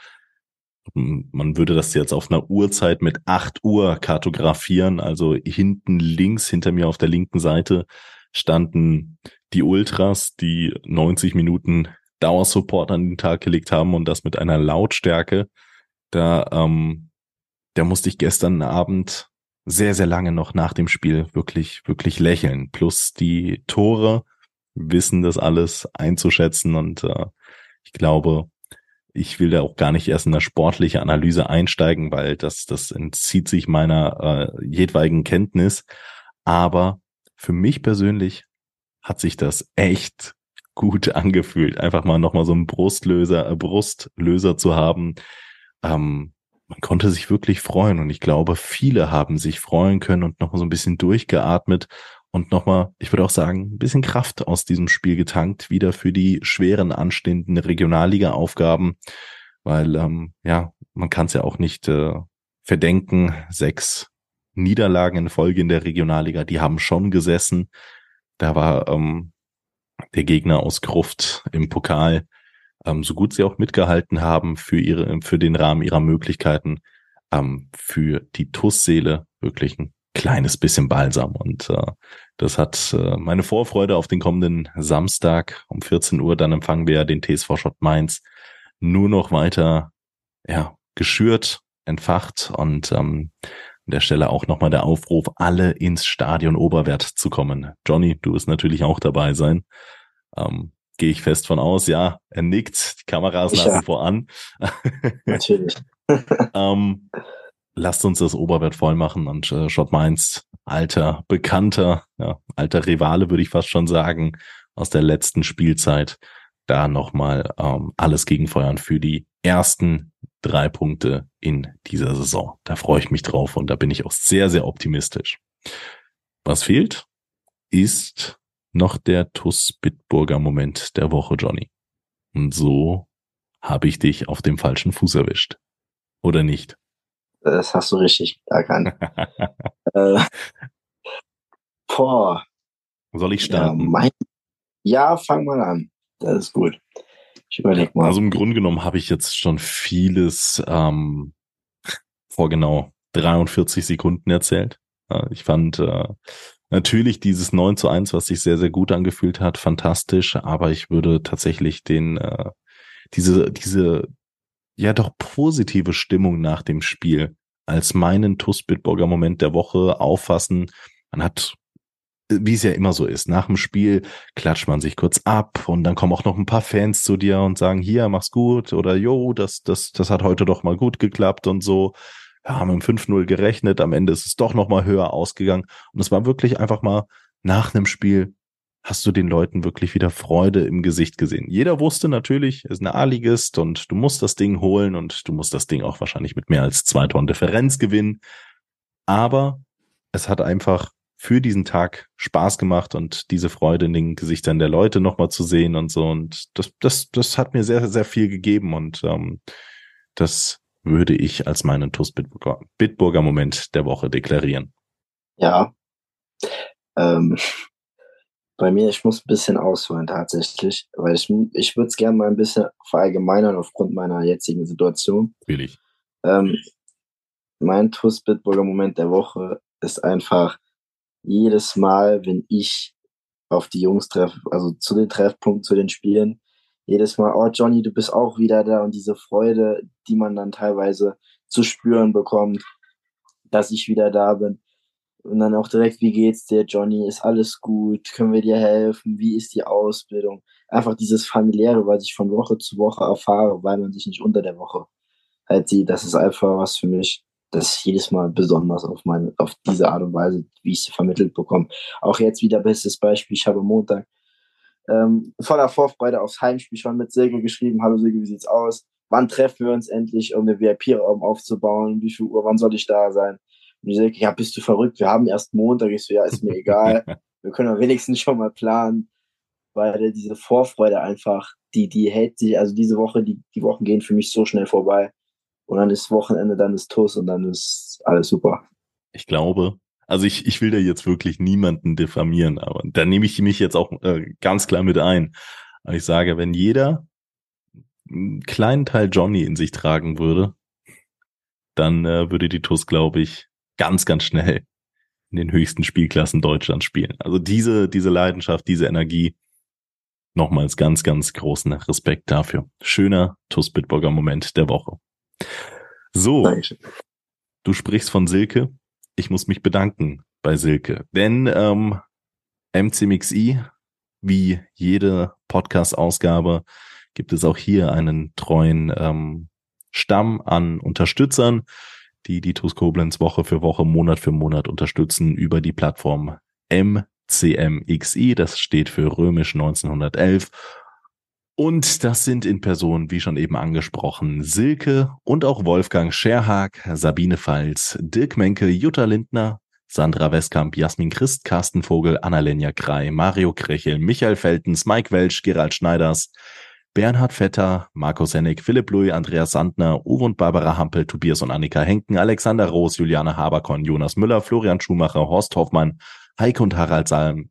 Man würde das jetzt auf einer Uhrzeit mit 8 Uhr kartografieren. Also hinten links, hinter mir auf der linken Seite, standen die Ultras, die 90 Minuten Dauersupport an den Tag gelegt haben und das mit einer Lautstärke. Da, ähm, da musste ich gestern Abend sehr, sehr lange noch nach dem Spiel wirklich, wirklich lächeln. Plus die Tore wissen das alles einzuschätzen und äh, ich glaube, ich will da auch gar nicht erst in eine sportliche Analyse einsteigen, weil das, das entzieht sich meiner äh, jedweigen Kenntnis. Aber für mich persönlich hat sich das echt gut angefühlt, einfach mal nochmal so einen Brustlöser, äh, Brustlöser zu haben. Ähm, man konnte sich wirklich freuen und ich glaube, viele haben sich freuen können und nochmal so ein bisschen durchgeatmet und nochmal, ich würde auch sagen, ein bisschen Kraft aus diesem Spiel getankt, wieder für die schweren anstehenden Regionalliga-Aufgaben, weil ähm, ja, man kann es ja auch nicht äh, verdenken, sechs Niederlagen in Folge in der Regionalliga, die haben schon gesessen. Da war ähm, der Gegner aus Gruft im Pokal ähm, so gut sie auch mitgehalten haben für ihre, für den Rahmen ihrer Möglichkeiten, ähm, für die TUS-Seele wirklich ein kleines bisschen Balsam. Und äh, das hat äh, meine Vorfreude auf den kommenden Samstag um 14 Uhr. Dann empfangen wir ja den TSV Schott Mainz nur noch weiter ja, geschürt, entfacht und ähm, an der Stelle auch nochmal der Aufruf, alle ins Stadion Oberwert zu kommen. Johnny, du wirst natürlich auch dabei sein. Ähm, gehe ich fest von aus. Ja, er nickt, die Kamera ist nach wie vor an. Natürlich. ähm, lasst uns das Oberwert voll machen und äh, Schott Mainz, alter Bekannter, ja, alter Rivale, würde ich fast schon sagen, aus der letzten Spielzeit, da nochmal ähm, alles gegenfeuern für die ersten drei Punkte in dieser Saison. Da freue ich mich drauf und da bin ich auch sehr, sehr optimistisch. Was fehlt, ist noch der TUS Bitburger Moment der Woche, Johnny. Und so habe ich dich auf dem falschen Fuß erwischt. Oder nicht? Das hast du richtig erkannt. äh, boah. Soll ich starten? Ja, mein, ja, fang mal an. Das ist gut. Ich überleg mal. Also im Grunde genommen habe ich jetzt schon vieles ähm, vor genau 43 Sekunden erzählt. Ich fand äh, natürlich dieses 9 zu 1, was sich sehr, sehr gut angefühlt hat, fantastisch, aber ich würde tatsächlich den, äh, diese, diese, ja doch positive Stimmung nach dem Spiel als meinen TuS Bitburger Moment der Woche auffassen. Man hat wie es ja immer so ist, nach dem Spiel klatscht man sich kurz ab und dann kommen auch noch ein paar Fans zu dir und sagen, hier, mach's gut oder jo, das, das, das hat heute doch mal gut geklappt und so. Wir haben im 5-0 gerechnet, am Ende ist es doch noch mal höher ausgegangen und es war wirklich einfach mal nach einem Spiel hast du den Leuten wirklich wieder Freude im Gesicht gesehen. Jeder wusste natürlich, es ist eine A-Ligist und du musst das Ding holen und du musst das Ding auch wahrscheinlich mit mehr als zwei Tonnen Differenz gewinnen. Aber es hat einfach für diesen Tag Spaß gemacht und diese Freude in den Gesichtern der Leute nochmal zu sehen und so. Und das, das, das hat mir sehr, sehr viel gegeben und ähm, das würde ich als meinen TUS Bitburger, Bitburger Moment der Woche deklarieren. Ja. Ähm, bei mir, ich muss ein bisschen ausholen tatsächlich, weil ich, ich würde es gerne mal ein bisschen verallgemeinern aufgrund meiner jetzigen Situation. Will ich. Ähm, mein TUS Bitburger Moment der Woche ist einfach, jedes Mal, wenn ich auf die Jungs treffe, also zu den Treffpunkten, zu den Spielen, jedes Mal, oh Johnny, du bist auch wieder da und diese Freude, die man dann teilweise zu spüren bekommt, dass ich wieder da bin. Und dann auch direkt, wie geht's dir, Johnny? Ist alles gut? Können wir dir helfen? Wie ist die Ausbildung? Einfach dieses familiäre, was ich von Woche zu Woche erfahre, weil man sich nicht unter der Woche halt sieht. Das ist einfach was für mich, das ist jedes Mal besonders auf meine, auf diese Art und Weise, wie ich sie vermittelt bekomme. Auch jetzt wieder bestes Beispiel. Ich habe Montag ähm, voller Vorfreude aufs Heimspiel schon mit Silke geschrieben. Hallo Silke, wie sieht's aus? Wann treffen wir uns endlich, um den VIP-Raum aufzubauen? Wie viel Uhr? Wann soll ich da sein? Und die Silke, ja, bist du verrückt? Wir haben erst Montag. Ich so, ja, ist mir egal. wir können wenigstens schon mal planen, weil diese Vorfreude einfach, die, die hält sich, also diese Woche, die, die Wochen gehen für mich so schnell vorbei. Und dann ist Wochenende, dann ist TUS und dann ist alles super. Ich glaube, also ich, ich will da jetzt wirklich niemanden diffamieren, aber da nehme ich mich jetzt auch äh, ganz klar mit ein. Aber ich sage, wenn jeder einen kleinen Teil Johnny in sich tragen würde, dann äh, würde die TUS, glaube ich, ganz, ganz schnell in den höchsten Spielklassen Deutschlands spielen. Also diese, diese Leidenschaft, diese Energie, nochmals ganz, ganz großen Respekt dafür. Schöner TUS Bitburger Moment der Woche. So, Dankeschön. du sprichst von Silke. Ich muss mich bedanken bei Silke, denn ähm, MCMXI, wie jede Podcast-Ausgabe, gibt es auch hier einen treuen ähm, Stamm an Unterstützern, die die TUS Koblenz Woche für Woche, Monat für Monat unterstützen über die Plattform MCMXI. Das steht für römisch 1911 und das sind in Person, wie schon eben angesprochen, Silke und auch Wolfgang Scherhag, Sabine Pfalz, Dirk Menke, Jutta Lindner, Sandra Westkamp, Jasmin Christ, Carsten Vogel, Annalenja Krei, Mario Krechel, Michael Feltens, Mike Welsch, Gerald Schneiders, Bernhard Vetter, Markus Hennig, Philipp Louis, Andreas Sandner, Uwe und Barbara Hampel, Tobias und Annika Henken, Alexander Roos, Juliane Haberkorn, Jonas Müller, Florian Schumacher, Horst Hoffmann, Heike und Harald Salm,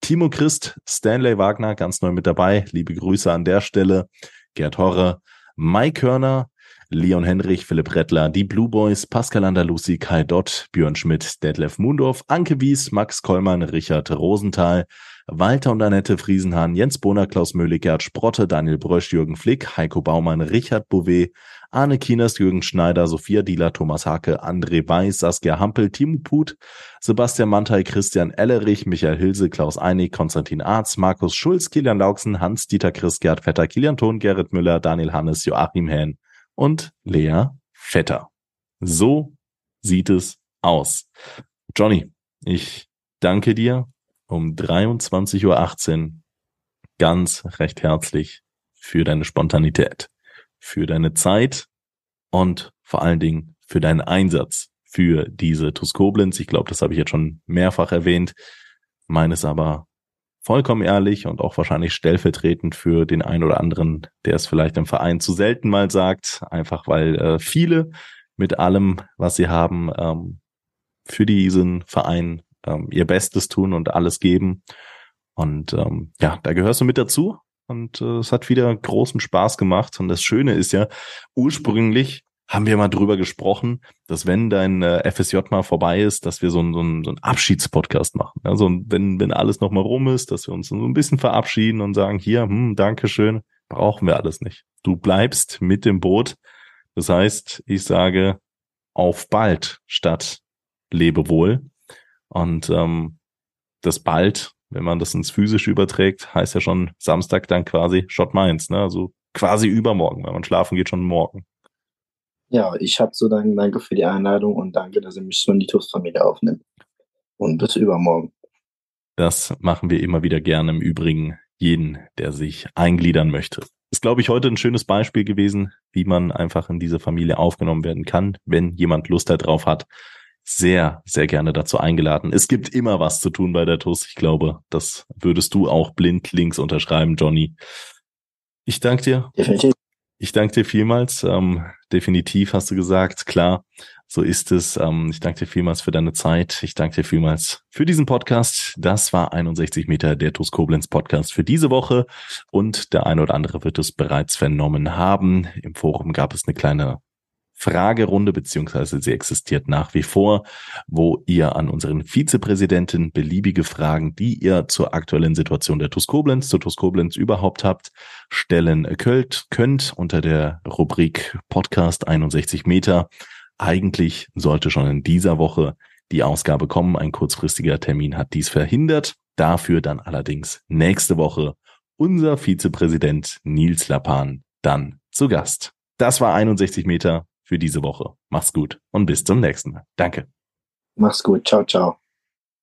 Timo Christ, Stanley Wagner, ganz neu mit dabei. Liebe Grüße an der Stelle. Gerd Horre, Mike Körner, Leon Henrich, Philipp Rettler, die Blue Boys, Pascal Andalusi, Kai Dott, Björn Schmidt, Detlef Mundorf, Anke Wies, Max Kollmann, Richard Rosenthal, Walter und Annette Friesenhahn, Jens Bohner, Klaus Möhlig, Gerd Sprotte, Daniel Brösch, Jürgen Flick, Heiko Baumann, Richard Bouvet, Arne Kieners, Jürgen Schneider, Sophia Dieler, Thomas Hake, André Weiß, Saskia Hampel, Timo Put, Sebastian Mantei, Christian Ellerich, Michael Hilse, Klaus Einig, Konstantin Arz, Markus Schulz, Kilian Lauksen, Hans-Dieter Chris, Gerd Vetter, Kilian Thon, Gerrit Müller, Daniel Hannes, Joachim Hähn und Lea Vetter. So sieht es aus. Johnny, ich danke dir um 23.18 Uhr ganz recht herzlich für deine Spontanität. für deine Zeit und vor allen Dingen für deinen Einsatz für diese TUS Koblenz. Ich glaube, das habe ich jetzt schon mehrfach erwähnt. Meines aber vollkommen ehrlich und auch wahrscheinlich stellvertretend für den einen oder anderen, der es vielleicht im Verein zu selten mal sagt, einfach weil äh, viele mit allem, was sie haben, ähm, für diesen Verein ähm, ihr Bestes tun und alles geben. Und ähm, ja, da gehörst du mit dazu. Und äh, es hat wieder großen Spaß gemacht. Und das Schöne ist ja, ursprünglich haben wir mal drüber gesprochen, dass wenn dein äh, FSJ mal vorbei ist, dass wir so einen so ein, so ein Abschiedspodcast machen. Also wenn, wenn alles nochmal rum ist, dass wir uns so ein bisschen verabschieden und sagen, hier, hm, Dankeschön, brauchen wir alles nicht. Du bleibst mit dem Boot. Das heißt, ich sage auf bald statt lebe wohl. Und ähm, das bald, wenn man das ins Physische überträgt, heißt ja schon Samstag dann quasi Shot Mainz, ne? Also quasi übermorgen, wenn man schlafen geht, schon morgen. Ja, ich habe zu danken, danke für die Einladung und danke, dass ihr mich so in die TUS-Familie aufnimmt. Und bis übermorgen. Das machen wir immer wieder gerne im Übrigen jeden, der sich eingliedern möchte. Ist, glaube ich, heute ein schönes Beispiel gewesen, wie man einfach in diese Familie aufgenommen werden kann, wenn jemand Lust darauf hat. Sehr, sehr gerne dazu eingeladen. Es gibt immer was zu tun bei der TUS. Ich glaube, das würdest du auch blind links unterschreiben, Johnny. Ich danke dir. Definitiv. Ich danke dir vielmals. Ähm, definitiv hast du gesagt, klar, so ist es. Ähm, ich danke dir vielmals für deine Zeit. Ich danke dir vielmals für diesen Podcast. Das war 61 Meter der TUS Koblenz Podcast für diese Woche. Und der eine oder andere wird es bereits vernommen haben. Im Forum gab es eine kleine Fragerunde, beziehungsweise sie existiert nach wie vor, wo ihr an unseren Vizepräsidenten beliebige Fragen, die ihr zur aktuellen Situation der TUS Koblenz, zur TUS Koblenz überhaupt habt, stellen könnt, könnt unter der Rubrik Podcast 61 Meter. Eigentlich sollte schon in dieser Woche die Ausgabe kommen. Ein kurzfristiger Termin hat dies verhindert. Dafür dann allerdings nächste Woche unser Vizepräsident Nils Lapan dann zu Gast. Das war 61 Meter für diese Woche. Mach's gut und bis zum nächsten Mal. Danke. Mach's gut. Ciao, ciao.